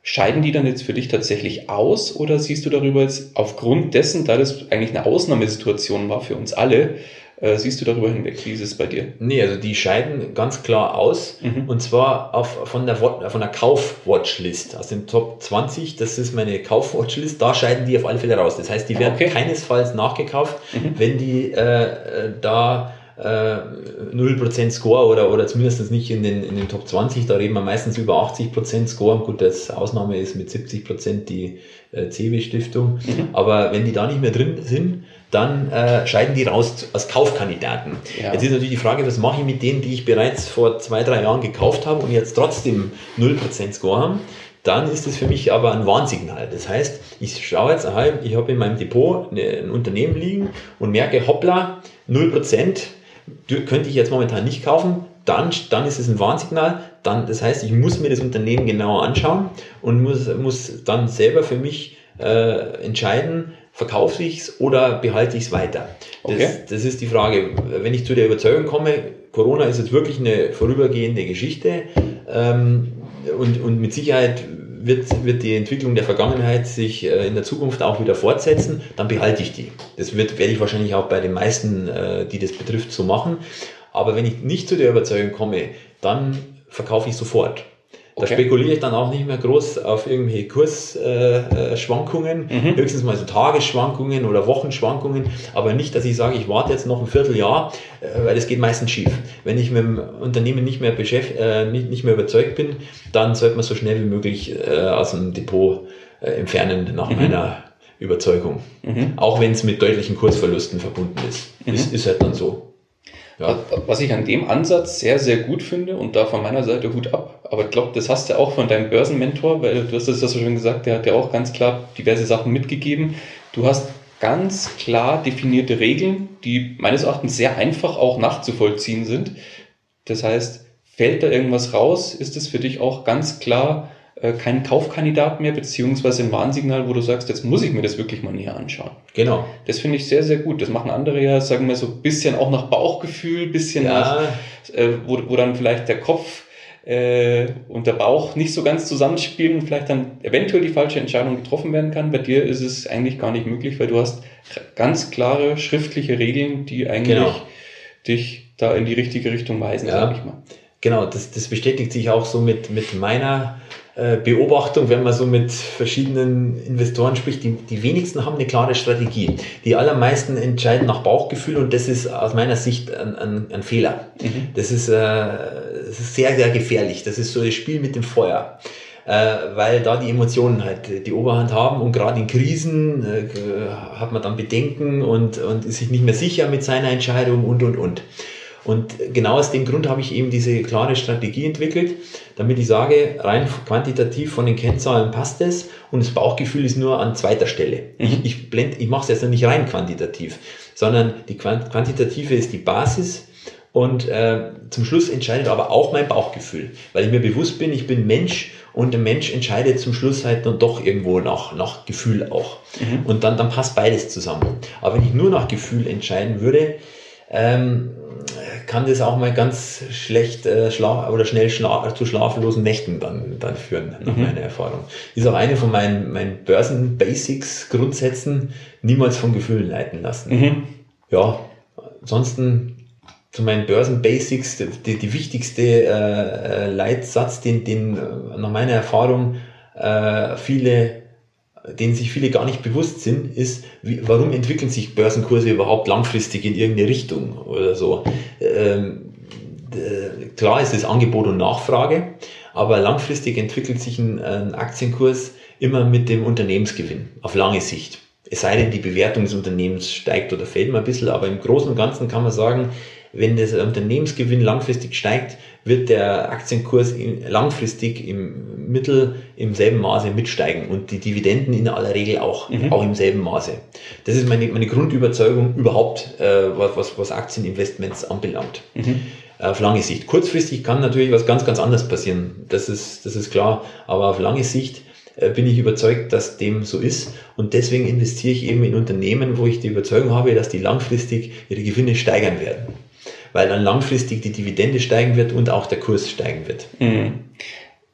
Scheiden die dann jetzt für dich tatsächlich aus oder siehst du darüber jetzt aufgrund dessen, da das eigentlich eine Ausnahmesituation war für uns alle, äh, siehst du darüber hinweg? Wie ist es bei dir? Nee, also die scheiden ganz klar aus mhm. und zwar auf, von der, von der Kauf-Watchlist, aus dem Top 20, das ist meine Kauf-Watchlist, da scheiden die auf alle Fälle raus. Das heißt, die werden okay. keinesfalls nachgekauft, mhm. wenn die äh, äh da äh, 0% Score oder, oder zumindest nicht in den, in den Top 20, da reden wir meistens über 80% Score. Gut, das Ausnahme ist mit 70% die äh, CW-Stiftung. Mhm. Aber wenn die da nicht mehr drin sind, dann äh, scheiden die raus als Kaufkandidaten. Ja. Jetzt ist natürlich die Frage, was mache ich mit denen, die ich bereits vor zwei, drei Jahren gekauft habe und jetzt trotzdem 0% Score haben? Dann ist das für mich aber ein Warnsignal. Das heißt, ich schaue jetzt, aha, ich habe in meinem Depot ein Unternehmen liegen und merke, hoppla, 0%, könnte ich jetzt momentan nicht kaufen, dann, dann ist es ein Warnsignal. Dann, das heißt, ich muss mir das Unternehmen genauer anschauen und muss, muss dann selber für mich äh, entscheiden, verkaufe ich es oder behalte ich es weiter. Das, okay. das ist die Frage. Wenn ich zu der Überzeugung komme, Corona ist jetzt wirklich eine vorübergehende Geschichte ähm, und, und mit Sicherheit wird, wird die Entwicklung der Vergangenheit sich äh, in der Zukunft auch wieder fortsetzen, dann behalte ich die. Das wird, werde ich wahrscheinlich auch bei den meisten, äh, die das betrifft, so machen. Aber wenn ich nicht zu der Überzeugung komme, dann verkaufe ich sofort. Da okay. spekuliere ich dann auch nicht mehr groß auf irgendwelche Kursschwankungen, äh, mhm. höchstens mal so Tagesschwankungen oder Wochenschwankungen, aber nicht, dass ich sage, ich warte jetzt noch ein Vierteljahr, äh, weil das geht meistens schief. Wenn ich mit dem Unternehmen nicht mehr, beschäft, äh, nicht, nicht mehr überzeugt bin, dann sollte man so schnell wie möglich äh, aus dem Depot äh, entfernen nach mhm. meiner Überzeugung. Mhm. Auch wenn es mit deutlichen Kursverlusten verbunden ist. Mhm. Ist, ist halt dann so. Ja. Was ich an dem Ansatz sehr, sehr gut finde und da von meiner Seite Hut ab, aber ich glaube, das hast du auch von deinem Börsenmentor, weil du hast das ja schon gesagt, der hat ja auch ganz klar diverse Sachen mitgegeben. Du hast ganz klar definierte Regeln, die meines Erachtens sehr einfach auch nachzuvollziehen sind. Das heißt, fällt da irgendwas raus, ist es für dich auch ganz klar, äh, kein Kaufkandidat mehr, beziehungsweise ein Warnsignal, wo du sagst, jetzt muss ich mir das wirklich mal näher anschauen. Genau. Das finde ich sehr, sehr gut. Das machen andere ja, sagen wir so, ein bisschen auch nach Bauchgefühl, bisschen ja. nach, äh, wo, wo dann vielleicht der Kopf äh, und der Bauch nicht so ganz zusammenspielen und vielleicht dann eventuell die falsche Entscheidung getroffen werden kann. Bei dir ist es eigentlich gar nicht möglich, weil du hast ganz klare schriftliche Regeln, die eigentlich genau. dich da in die richtige Richtung weisen, ja. sag ich mal. Genau, das, das bestätigt sich auch so mit, mit meiner Beobachtung, wenn man so mit verschiedenen Investoren spricht, die, die wenigsten haben eine klare Strategie. Die allermeisten entscheiden nach Bauchgefühl und das ist aus meiner Sicht ein, ein, ein Fehler. Mhm. Das, ist, äh, das ist sehr, sehr gefährlich. Das ist so das Spiel mit dem Feuer. Äh, weil da die Emotionen halt die Oberhand haben und gerade in Krisen äh, hat man dann Bedenken und, und ist sich nicht mehr sicher mit seiner Entscheidung und, und, und. Und genau aus dem Grund habe ich eben diese klare Strategie entwickelt, damit ich sage, rein quantitativ von den Kennzahlen passt es und das Bauchgefühl ist nur an zweiter Stelle. Mhm. Ich, ich, blend, ich mache es jetzt nicht rein quantitativ, sondern die Quantitative ist die Basis und äh, zum Schluss entscheidet aber auch mein Bauchgefühl, weil ich mir bewusst bin, ich bin Mensch und der Mensch entscheidet zum Schluss halt dann doch irgendwo nach, nach Gefühl auch. Mhm. Und dann, dann passt beides zusammen. Aber wenn ich nur nach Gefühl entscheiden würde, ähm, kann das auch mal ganz schlecht äh, schlaf oder schnell schla zu schlaflosen Nächten dann, dann führen, nach mhm. meiner Erfahrung. Ist auch eine von meinen, meinen Börsen-Basics-Grundsätzen, niemals von Gefühlen leiten lassen. Mhm. Ja, ansonsten zu meinen Börsen-Basics, die, die wichtigste äh, äh Leitsatz, den, den äh, nach meiner Erfahrung äh, viele denen sich viele gar nicht bewusst sind, ist, wie, warum entwickeln sich Börsenkurse überhaupt langfristig in irgendeine Richtung oder so. Ähm, klar ist es Angebot und Nachfrage, aber langfristig entwickelt sich ein, ein Aktienkurs immer mit dem Unternehmensgewinn auf lange Sicht. Es sei denn, die Bewertung des Unternehmens steigt oder fällt mal ein bisschen, aber im Großen und Ganzen kann man sagen, wenn der Unternehmensgewinn langfristig steigt, wird der Aktienkurs langfristig im Mittel im selben Maße mitsteigen und die Dividenden in aller Regel auch, mhm. auch im selben Maße. Das ist meine, meine Grundüberzeugung überhaupt, äh, was, was Aktieninvestments anbelangt. Mhm auf lange Sicht. Kurzfristig kann natürlich was ganz, ganz anderes passieren. Das ist, das ist klar. Aber auf lange Sicht äh, bin ich überzeugt, dass dem so ist. Und deswegen investiere ich eben in Unternehmen, wo ich die Überzeugung habe, dass die langfristig ihre Gewinne steigern werden weil dann langfristig die Dividende steigen wird und auch der Kurs steigen wird. Mhm.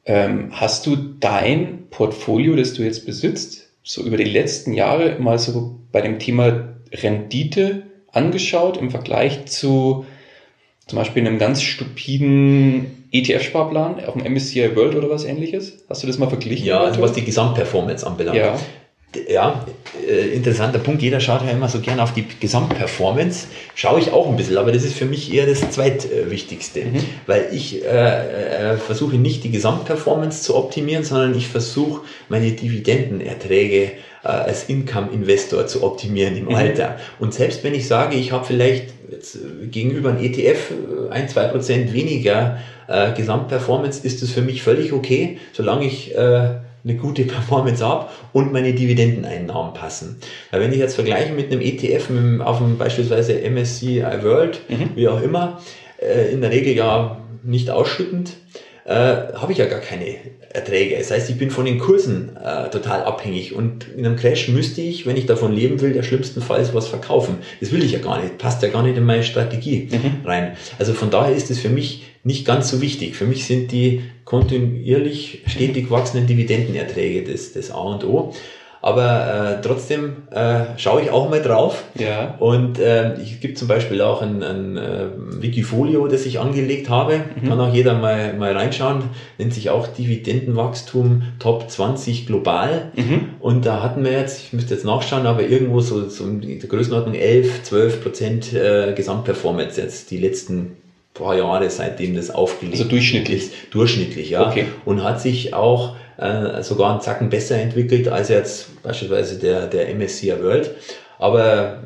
Ähm, hast du dein Portfolio, das du jetzt besitzt, so über die letzten Jahre mal so bei dem Thema Rendite angeschaut im Vergleich zu zum Beispiel einem ganz stupiden ETF-Sparplan auf dem MSCI World oder was ähnliches? Hast du das mal verglichen? Ja, also was die Gesamtperformance anbelangt. Ja ja, äh, interessanter Punkt. Jeder schaut ja immer so gern auf die Gesamtperformance. Schaue ich auch ein bisschen, aber das ist für mich eher das zweitwichtigste, mhm. weil ich äh, äh, versuche nicht die Gesamtperformance zu optimieren, sondern ich versuche meine Dividendenerträge äh, als Income-Investor zu optimieren im mhm. Alter. Und selbst wenn ich sage, ich habe vielleicht gegenüber einem ETF äh, ein, zwei Prozent weniger Gesamtperformance, ist das für mich völlig okay, solange ich eine gute Performance habe und meine Dividendeneinnahmen passen. Weil wenn ich jetzt vergleiche mit einem ETF mit, auf dem beispielsweise MSCI World, mhm. wie auch immer, äh, in der Regel ja nicht ausschüttend, äh, habe ich ja gar keine Erträge. Das heißt, ich bin von den Kursen äh, total abhängig und in einem Crash müsste ich, wenn ich davon leben will, der schlimmstenfalls was verkaufen. Das will ich ja gar nicht, passt ja gar nicht in meine Strategie mhm. rein. Also von daher ist es für mich nicht ganz so wichtig. Für mich sind die kontinuierlich stetig wachsenden Dividendenerträge das, das A und O. aber äh, trotzdem äh, schaue ich auch mal drauf. Ja. Und äh, ich gibt zum Beispiel auch ein, ein äh, Wikifolio, das ich angelegt habe. Mhm. Kann auch jeder mal, mal reinschauen. Nennt sich auch Dividendenwachstum Top 20 global. Mhm. Und da hatten wir jetzt, ich müsste jetzt nachschauen, aber irgendwo so, so in der Größenordnung 11, 12 Prozent äh, Gesamtperformance jetzt die letzten paar Jahre, seitdem das aufgelegt Also durchschnittlich. ist. Durchschnittlich, ja. Okay. Und hat sich auch äh, sogar einen Zacken besser entwickelt als jetzt beispielsweise der, der MSCI World. Aber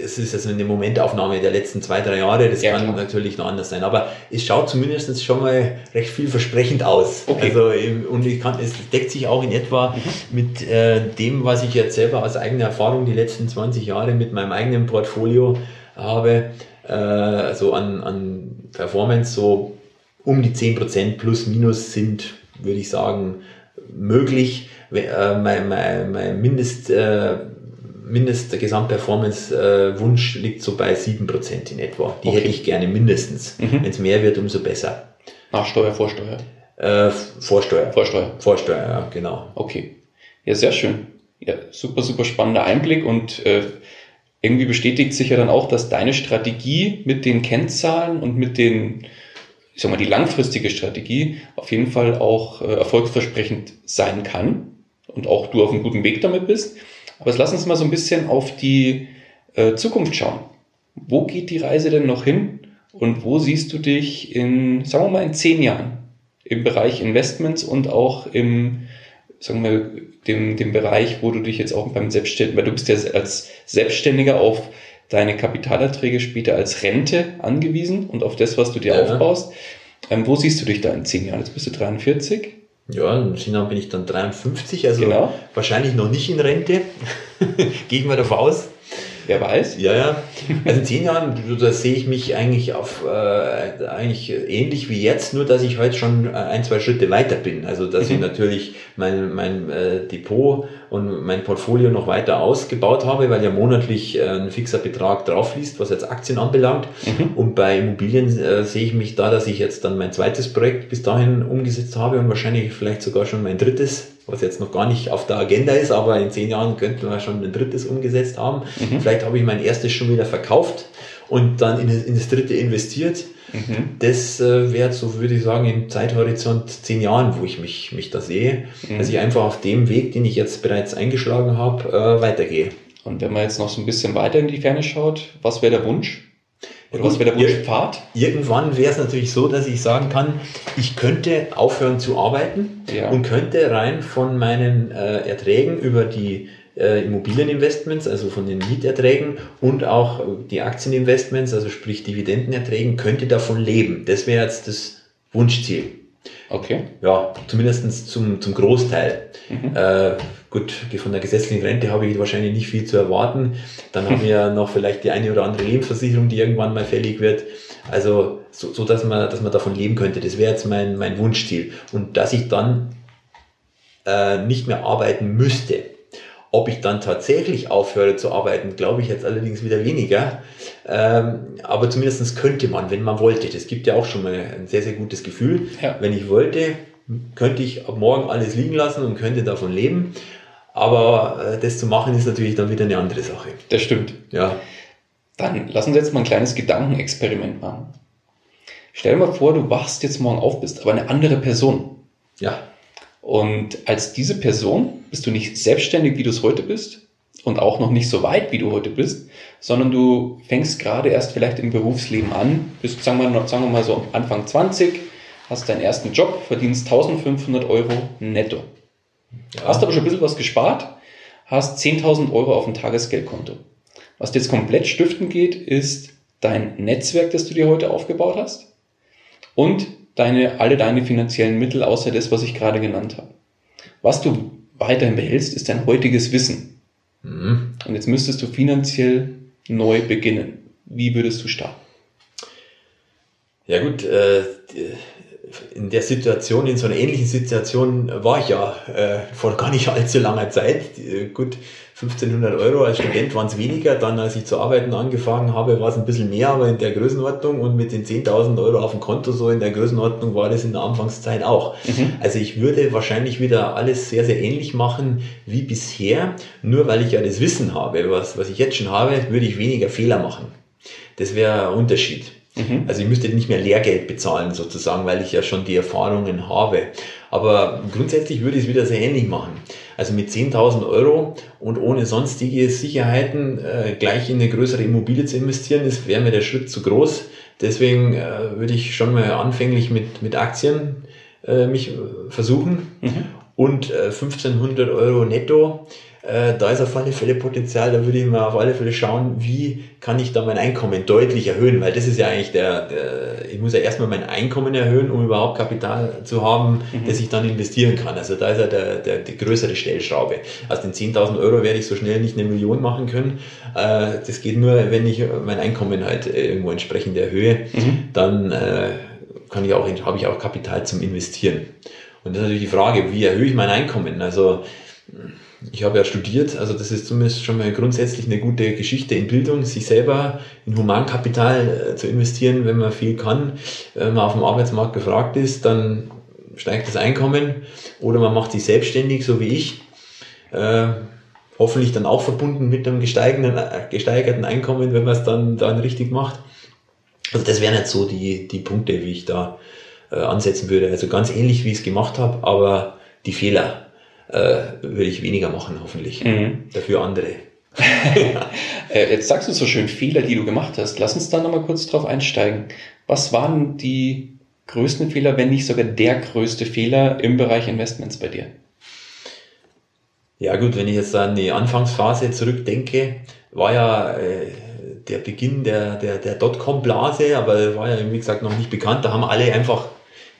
es ist also eine Momentaufnahme der letzten zwei, drei Jahre. Das Ja, kann klar. natürlich noch anders sein. Aber es schaut zumindest schon mal recht vielversprechend aus. Okay. Also, im- und ich kann, es deckt sich auch in etwa mit äh, dem, was ich jetzt selber aus eigener Erfahrung die letzten 20 Jahre mit meinem eigenen Portfolio habe. Äh, so an, an Performance so um die 10% plus minus sind, würde ich sagen, möglich. Äh, mein, mein, mein Mindest, äh, Mindest Gesamtperformance-Wunsch liegt so bei 7% in etwa. Die Okay. hätte ich gerne mindestens. Mhm. Wenn es mehr wird, umso besser. Nachsteuer, Vorsteuer. Äh, Vorsteuer. Vorsteuer. Vorsteuer, ja, genau. Okay. Ja, sehr schön. Ja, super, super spannender Einblick und äh, irgendwie bestätigt sich ja dann auch, dass deine Strategie mit den Kennzahlen und mit den, ich sag mal, die langfristige Strategie auf jeden Fall auch äh, erfolgsversprechend sein kann und auch du auf einem guten Weg damit bist. Aber lass uns mal so ein bisschen auf die äh, Zukunft schauen. Wo geht die Reise denn noch hin und wo siehst du dich in, sagen wir mal, in zehn Jahren im Bereich Investments und auch im, sagen wir, dem, dem Bereich, wo du dich jetzt auch beim Selbstständigen, weil du bist ja als Selbstständiger auf deine Kapitalerträge später als Rente angewiesen und auf das, was du dir Ja. aufbaust. Ähm, wo siehst du dich da in zehn Jahren? Jetzt bist du 43. Ja, in China bin ich dann 53, also Genau. wahrscheinlich noch nicht in Rente. Gehe ich mal davon aus. Wer weiß? Ja, ja. Also in zehn Jahren, da sehe ich mich eigentlich auf äh, eigentlich ähnlich wie jetzt, nur dass ich heute schon äh, ein, zwei Schritte weiter bin. Also dass ich Mhm. natürlich mein, mein äh, Depot und mein Portfolio noch weiter ausgebaut habe, weil ja monatlich äh, ein fixer Betrag drauf fließt, was jetzt Aktien anbelangt. Mhm. Und bei Immobilien äh, sehe ich mich da, dass ich jetzt dann mein zweites Projekt bis dahin umgesetzt habe und wahrscheinlich vielleicht sogar schon mein drittes, was jetzt noch gar nicht auf der Agenda ist, aber in zehn Jahren könnten wir schon ein drittes umgesetzt haben. Mhm. Vielleicht habe ich mein erstes schon wieder verkauft und dann in, in das dritte investiert. Mhm. Das äh, wäre so, würde ich sagen, im Zeithorizont zehn Jahren, wo ich mich, mich da sehe, Mhm. dass ich einfach auf dem Weg, den ich jetzt bereits eingeschlagen habe, äh, weitergehe. Und wenn man jetzt noch so ein bisschen weiter in die Ferne schaut, was wäre der Wunsch? Oder was wäre der. Wunschpfad? Irgendwann wäre es natürlich so, dass ich sagen kann, ich könnte aufhören zu arbeiten Ja. und könnte rein von meinen äh, Erträgen über die äh, Immobilieninvestments, also von den Mieterträgen und auch äh, die Aktieninvestments, also sprich Dividendenerträgen, könnte davon leben. Das wäre jetzt das Wunschziel. Okay. Ja, zumindest zum, zum Großteil. Mhm. Äh, gut, von der gesetzlichen Rente habe ich wahrscheinlich nicht viel zu erwarten. Dann haben wir ja noch vielleicht die eine oder andere Lebensversicherung, die irgendwann mal fällig wird. Also so, so dass man, dass man davon leben könnte. Das wäre jetzt mein, mein Wunschziel. Und dass ich dann äh, nicht mehr arbeiten müsste. Ob ich dann tatsächlich aufhöre zu arbeiten, glaube ich jetzt allerdings wieder weniger. Ähm, aber zumindest könnte man, wenn man wollte. Das gibt ja auch schon mal ein sehr, sehr gutes Gefühl. Ja. Wenn ich wollte, könnte ich ab morgen alles liegen lassen und könnte davon leben. Aber äh, das zu machen ist natürlich dann wieder eine andere Sache. Das stimmt. Ja, Dann lass uns jetzt mal ein kleines Gedankenexperiment machen. Stell dir mal vor, du wachst jetzt morgen auf, bist aber eine andere Person. ja, Und als diese Person bist du nicht selbstständig, wie du es heute bist und auch noch nicht so weit, wie du heute bist, sondern du fängst gerade erst vielleicht im Berufsleben an, bist, sagen wir, mal- sagen wir mal so Anfang 20, hast deinen ersten Job, verdienst 1500 Euro netto. Hast aber schon ein bisschen was gespart, hast 10.000 Euro auf dem Tagesgeldkonto. Was dir jetzt komplett stiften geht, ist dein Netzwerk, das du dir heute aufgebaut hast und deine, alle deine finanziellen Mittel, außer das, was ich gerade genannt habe. Was du weiterhin behältst, ist dein heutiges Wissen. Mhm. Und jetzt müsstest du finanziell neu beginnen. Wie würdest du starten? Ja gut, äh, in der Situation, in so einer ähnlichen Situation war ich ja äh, vor gar nicht allzu langer Zeit. Äh, Gut, 1500 Euro. Als Student waren es weniger. Dann, als ich zu arbeiten angefangen habe, war es ein bisschen mehr, aber in der Größenordnung. Und mit den 10.000 Euro auf dem Konto so in der Größenordnung war das in der Anfangszeit auch. Mhm. Also ich würde wahrscheinlich wieder alles sehr, sehr ähnlich machen wie bisher. Nur weil ich ja das Wissen habe, was, was ich jetzt schon habe, würde ich weniger Fehler machen. Das wäre ein Unterschied. Mhm. Also ich müsste nicht mehr Lehrgeld bezahlen sozusagen, weil ich ja schon die Erfahrungen habe. Aber grundsätzlich würde ich es wieder sehr ähnlich machen. Also mit 10.000 Euro und ohne sonstige Sicherheiten äh, gleich in eine größere Immobilie zu investieren, das wäre mir der Schritt zu groß. Deswegen äh, würde ich schon mal anfänglich mit, mit Aktien äh, mich äh, versuchen. Mhm. Und äh, 1500 Euro netto äh, da ist auf alle Fälle Potenzial, da würde ich mal auf alle Fälle schauen, wie kann ich da mein Einkommen deutlich erhöhen, weil das ist ja eigentlich der, der ich muss ja erstmal mein Einkommen erhöhen, um überhaupt Kapital zu haben, mhm. das ich dann investieren kann. Also da ist ja der, der, die größere Stellschraube. Aus den 10.000 Euro werde ich so schnell nicht eine Million machen können. Äh, das geht nur, wenn ich mein Einkommen halt irgendwo entsprechend erhöhe, mhm. dann äh, kann ich auch, habe ich auch Kapital zum Investieren. Und das ist natürlich die Frage, wie erhöhe ich mein Einkommen? Also ich habe ja studiert, also das ist zumindest schon mal grundsätzlich eine gute Geschichte in Bildung, sich selber in Humankapital äh, zu investieren, wenn man viel kann, wenn man auf dem Arbeitsmarkt gefragt ist, dann steigt das Einkommen oder man macht sich selbstständig, so wie ich. Äh, hoffentlich dann auch verbunden mit einem gesteigerten, äh, gesteigerten Einkommen, wenn man es dann, dann richtig macht. Also das wären jetzt so die, die Punkte, wie ich da äh, ansetzen würde. Also ganz ähnlich, wie ich es gemacht habe, aber die Fehler äh, würde ich weniger machen, hoffentlich. Mhm. Dafür andere. Äh, jetzt sagst du so schön Fehler, die du gemacht hast. Lass uns da nochmal kurz drauf einsteigen. Was waren die größten Fehler, wenn nicht sogar der größte Fehler im Bereich Investments bei dir? Ja gut, wenn ich jetzt an die Anfangsphase zurückdenke, war ja äh, der Beginn der, der, der Dotcom-Blase, aber war ja wie gesagt noch nicht bekannt. Da haben alle einfach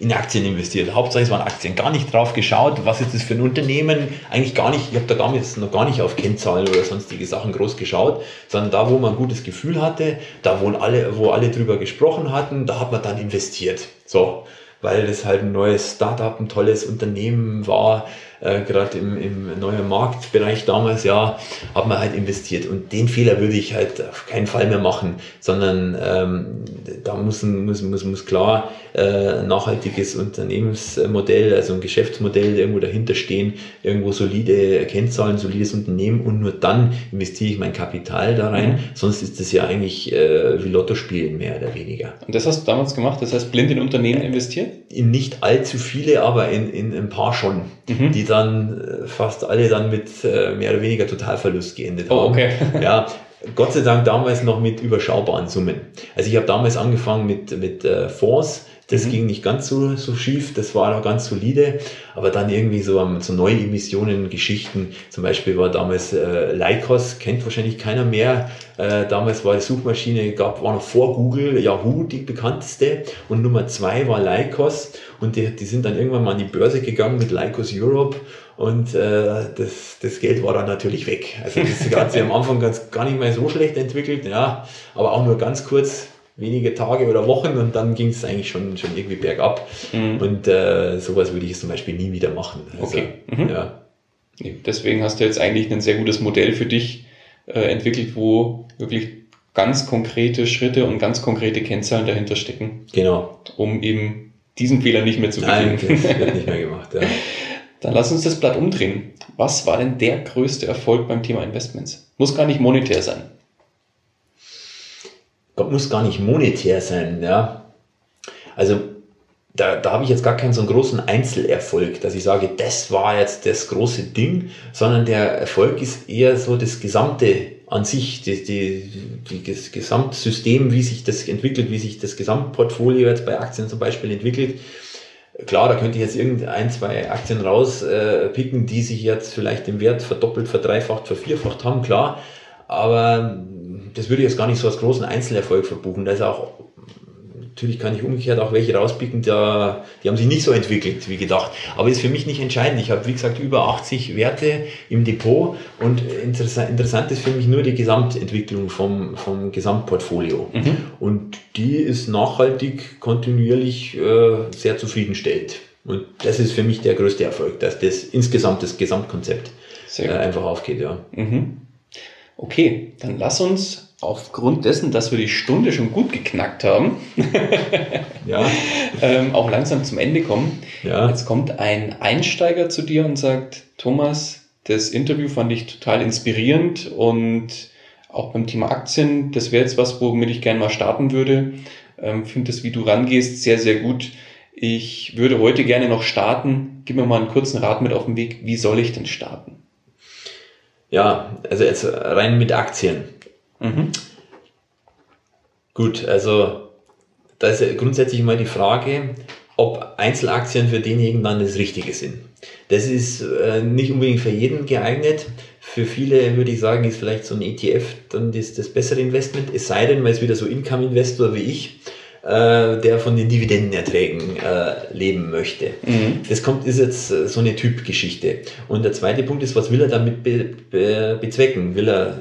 in Aktien investiert. Hauptsache es waren Aktien. Gar nicht drauf geschaut, was ist das für ein Unternehmen. Eigentlich gar nicht, ich habe da damals noch gar nicht auf Kennzahlen oder sonstige Sachen groß geschaut, sondern da, wo man ein gutes Gefühl hatte, da wo alle, wo alle drüber gesprochen hatten, da hat man dann investiert. So, weil das halt ein neues Startup, ein tolles Unternehmen war, äh, gerade im, im neuen Marktbereich damals, ja, hat man halt investiert. Und den Fehler würde ich halt auf keinen Fall mehr machen, sondern ähm, da muss, muss, muss, muss klar äh, nachhaltiges Unternehmensmodell, also ein Geschäftsmodell irgendwo dahinter stehen, irgendwo solide Kennzahlen, solides Unternehmen und nur dann investiere ich mein Kapital da rein. Mhm. Sonst ist das ja eigentlich äh, wie Lotto spielen, mehr oder weniger. Und das hast du damals gemacht, das heißt blind in Unternehmen investiert? In nicht allzu viele, aber in, in ein paar schon, mhm. die dann äh, fast alle dann mit äh, mehr oder weniger Totalverlust geendet oh, haben. Okay. Ja, Gott sei Dank damals noch mit überschaubaren Summen. Also ich habe damals angefangen mit, mit äh, Fonds, das mhm. ging nicht ganz so, so schief, das war noch ganz solide, aber dann irgendwie so, um, so neue Emissionen, Geschichten, zum Beispiel war damals äh, Lycos, kennt wahrscheinlich keiner mehr, äh, damals war die Suchmaschine, gab, war noch vor Google, Yahoo die bekannteste. Und Nummer zwei war Lycos. Und die, die sind dann irgendwann mal an die Börse gegangen mit Lycos Europe. Und äh, das, das Geld war dann natürlich weg. Also das hat sich am Anfang ganz, gar nicht mehr so schlecht entwickelt, ja, aber auch nur ganz kurz, wenige Tage oder Wochen und dann ging es eigentlich schon, schon irgendwie bergab. Mhm. Und äh, sowas würde ich zum Beispiel nie wieder machen. Also, okay. Mhm. Ja. Deswegen hast du jetzt eigentlich ein sehr gutes Modell für dich äh, entwickelt, wo wirklich ganz konkrete Schritte und ganz konkrete Kennzahlen dahinter stecken. Genau. Um eben diesen Fehler nicht mehr zu begehen. Nein, das wird nicht mehr gemacht. Ja. Dann lass uns das Blatt umdrehen. Was war denn der größte Erfolg beim Thema Investments? Muss gar nicht monetär sein. Muss gar nicht monetär sein, ja. Also da, da habe ich jetzt gar keinen so einen großen Einzelerfolg, dass ich sage, das war jetzt das große Ding, sondern der Erfolg ist eher so das Gesamte an sich, die, die, die, das Gesamtsystem, wie sich das entwickelt, wie sich das Gesamtportfolio jetzt bei Aktien zum Beispiel entwickelt. Klar, da könnte ich jetzt irgendein, zwei Aktien rauspicken, äh, die sich jetzt vielleicht im Wert verdoppelt, verdreifacht, vervierfacht haben, klar. Aber das würde ich jetzt gar nicht so als großen Einzelerfolg verbuchen. Da ist auch, natürlich kann ich umgekehrt auch welche rauspicken, da, die haben sich nicht so entwickelt wie gedacht. Aber ist für mich nicht entscheidend. Ich habe, wie gesagt, über 80 Werte im Depot und interessant, interessant ist für mich nur die Gesamtentwicklung vom, vom Gesamtportfolio. Mhm. Und die ist nachhaltig, kontinuierlich äh, sehr zufriedenstellend. Und das ist für mich der größte Erfolg, dass das insgesamt das Gesamtkonzept äh, einfach aufgeht. Ja. Mhm. Okay, dann lass uns aufgrund dessen, dass wir die Stunde schon gut geknackt haben, ja. ähm, auch langsam zum Ende kommen. Ja. Jetzt kommt ein Einsteiger zu dir und sagt, Thomas, das Interview fand ich total inspirierend und auch beim Thema Aktien, das wäre jetzt was, womit ich gerne mal starten würde. Ähm, Finde das, wie du rangehst, sehr, sehr gut. Ich würde heute gerne noch starten. Gib mir mal einen kurzen Rat mit auf den Weg. Wie soll ich denn starten? Ja, also jetzt rein mit Aktien. Mhm. Gut, also da ist ja grundsätzlich mal die Frage, ob Einzelaktien für denjenigen dann das Richtige sind. Das ist äh, nicht unbedingt für jeden geeignet. Für viele würde ich sagen, ist vielleicht so ein ETF dann das, das bessere Investment, es sei denn, man ist wieder so Income-Investor wie ich, äh, der von den Dividendenerträgen äh, leben möchte. Mhm. Das kommt, ist jetzt äh, so eine Typgeschichte. Und der zweite Punkt ist, was will er damit be, be, bezwecken? Will er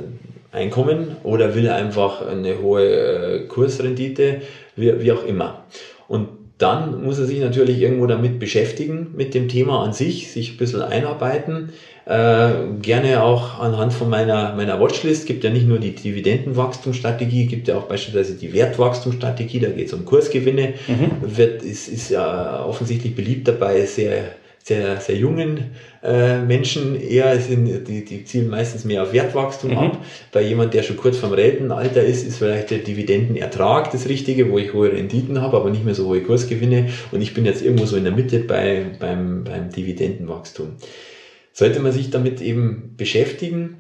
Einkommen oder will er einfach eine hohe äh, Kursrendite, wie, wie auch immer. Und dann muss er sich natürlich irgendwo damit beschäftigen, mit dem Thema an sich, sich ein bisschen einarbeiten. Äh, gerne auch anhand von meiner, meiner Watchlist, gibt ja nicht nur die Dividendenwachstumsstrategie, gibt ja auch beispielsweise die Wertwachstumsstrategie, da geht es um Kursgewinne, mhm. wird, ist, ist ja offensichtlich beliebt dabei, sehr sehr, sehr jungen äh, Menschen eher sind, die, die zielen meistens mehr auf Wertwachstum mhm. ab. Bei jemand, der schon kurz vom Rentenalter ist, ist vielleicht der Dividendenertrag das Richtige, wo ich hohe Renditen habe, aber nicht mehr so hohe Kursgewinne. Und ich bin jetzt irgendwo so in der Mitte bei, beim, beim Dividendenwachstum. Sollte man sich damit eben beschäftigen,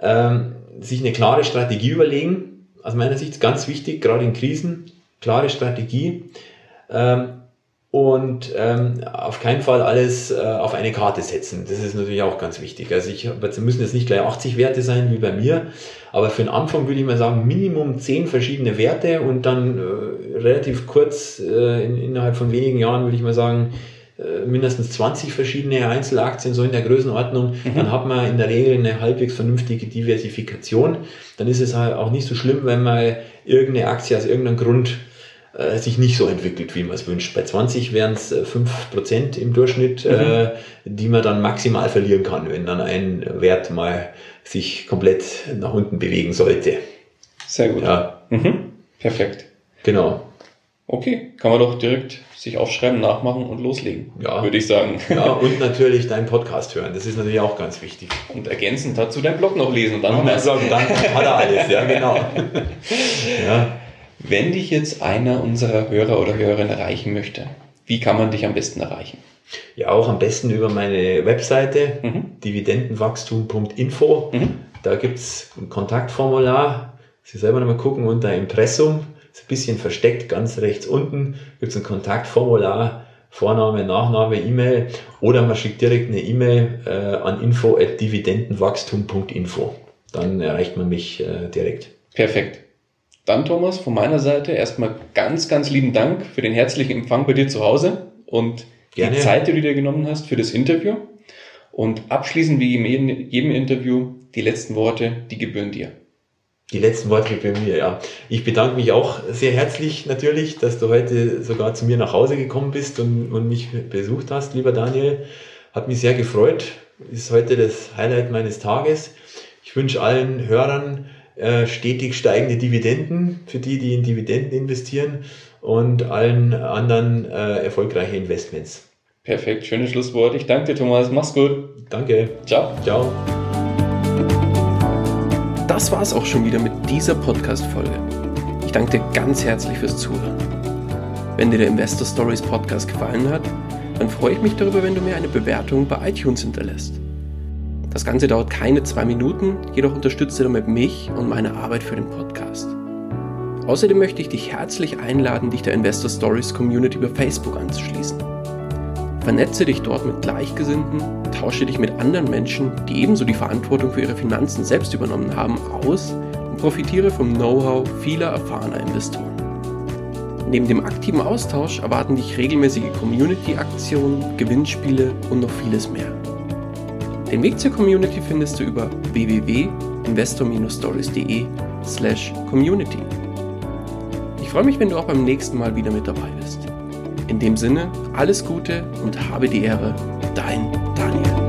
ähm, sich eine klare Strategie überlegen, aus meiner Sicht ganz wichtig, gerade in Krisen, klare Strategie. Ähm, und ähm, auf keinen Fall alles äh, auf eine Karte setzen. Das ist natürlich auch ganz wichtig. Also ich jetzt müssen jetzt nicht gleich 80 Werte sein wie bei mir, aber für den Anfang würde ich mal sagen Minimum 10 verschiedene Werte und dann äh, relativ kurz äh, in, innerhalb von wenigen Jahren würde ich mal sagen äh, mindestens 20 verschiedene Einzelaktien so in der Größenordnung. Mhm. Dann hat man in der Regel eine halbwegs vernünftige Diversifikation. Dann ist es halt auch nicht so schlimm, wenn man irgendeine Aktie aus irgendeinem Grund äh, sich nicht so entwickelt, wie man es wünscht. Bei 20 wären es 5% im Durchschnitt, mhm. äh, die man dann maximal verlieren kann, wenn dann ein Wert mal sich komplett nach unten bewegen sollte. Sehr gut. Ja. Mhm. Perfekt. Genau. Okay, kann man doch direkt sich aufschreiben, nachmachen und loslegen, ja. würde ich sagen. Ja, und natürlich deinen Podcast hören. Das ist natürlich auch ganz wichtig. Und ergänzend dazu deinen Blog noch lesen. Und dann, und dann, dann hat er alles, ja, genau. ja. Wenn dich jetzt einer unserer Hörer oder Hörerinnen erreichen möchte, wie kann man dich am besten erreichen? Ja, auch am besten über meine Webseite mhm. dividendenwachstum.info. Mhm. Da gibt es ein Kontaktformular. Sie selber nochmal gucken unter Impressum. Ist ein bisschen versteckt, ganz rechts unten gibt es ein Kontaktformular. Vorname, Nachname, E-Mail oder man schickt direkt eine E-Mail äh, an info@dividendenwachstum.info. Dann erreicht man mich äh, direkt. Perfekt. Dann, Thomas, von meiner Seite erstmal ganz, ganz lieben Dank für den herzlichen Empfang bei dir zu Hause und Gerne. die Zeit, die du dir genommen hast für das Interview. Und abschließend, wie in jedem Interview, die letzten Worte, die gebühren dir. Die letzten Worte gebühren mir, ja. Ich bedanke mich auch sehr herzlich natürlich, dass du heute sogar zu mir nach Hause gekommen bist und, und mich besucht hast, lieber Daniel. Hat mich sehr gefreut. Ist heute das Highlight meines Tages. Ich wünsche allen Hörern äh, stetig steigende Dividenden für die, die in Dividenden investieren und allen anderen äh, erfolgreiche Investments. Perfekt, schönes Schlusswort. Ich danke dir, Thomas. Mach's gut. Danke. Ciao. Ciao. Das war's auch schon wieder mit dieser Podcast-Folge. Ich danke dir ganz herzlich fürs Zuhören. Wenn dir der Investor Stories Podcast gefallen hat, dann freue ich mich darüber, wenn du mir eine Bewertung bei iTunes hinterlässt. Das Ganze dauert keine zwei Minuten, jedoch unterstützt ihr damit mich und meine Arbeit für den Podcast. Außerdem möchte ich dich herzlich einladen, dich der Investor Stories Community über Facebook anzuschließen. Vernetze dich dort mit Gleichgesinnten, tausche dich mit anderen Menschen, die ebenso die Verantwortung für ihre Finanzen selbst übernommen haben, aus und profitiere vom Know-how vieler erfahrener Investoren. Neben dem aktiven Austausch erwarten dich regelmäßige Community-Aktionen, Gewinnspiele und noch vieles mehr. Den Weg zur Community findest du über www.investor-stories.de slash community. Ich freue mich, wenn du auch beim nächsten Mal wieder mit dabei bist. In dem Sinne, alles Gute und habe die Ehre, dein Daniel.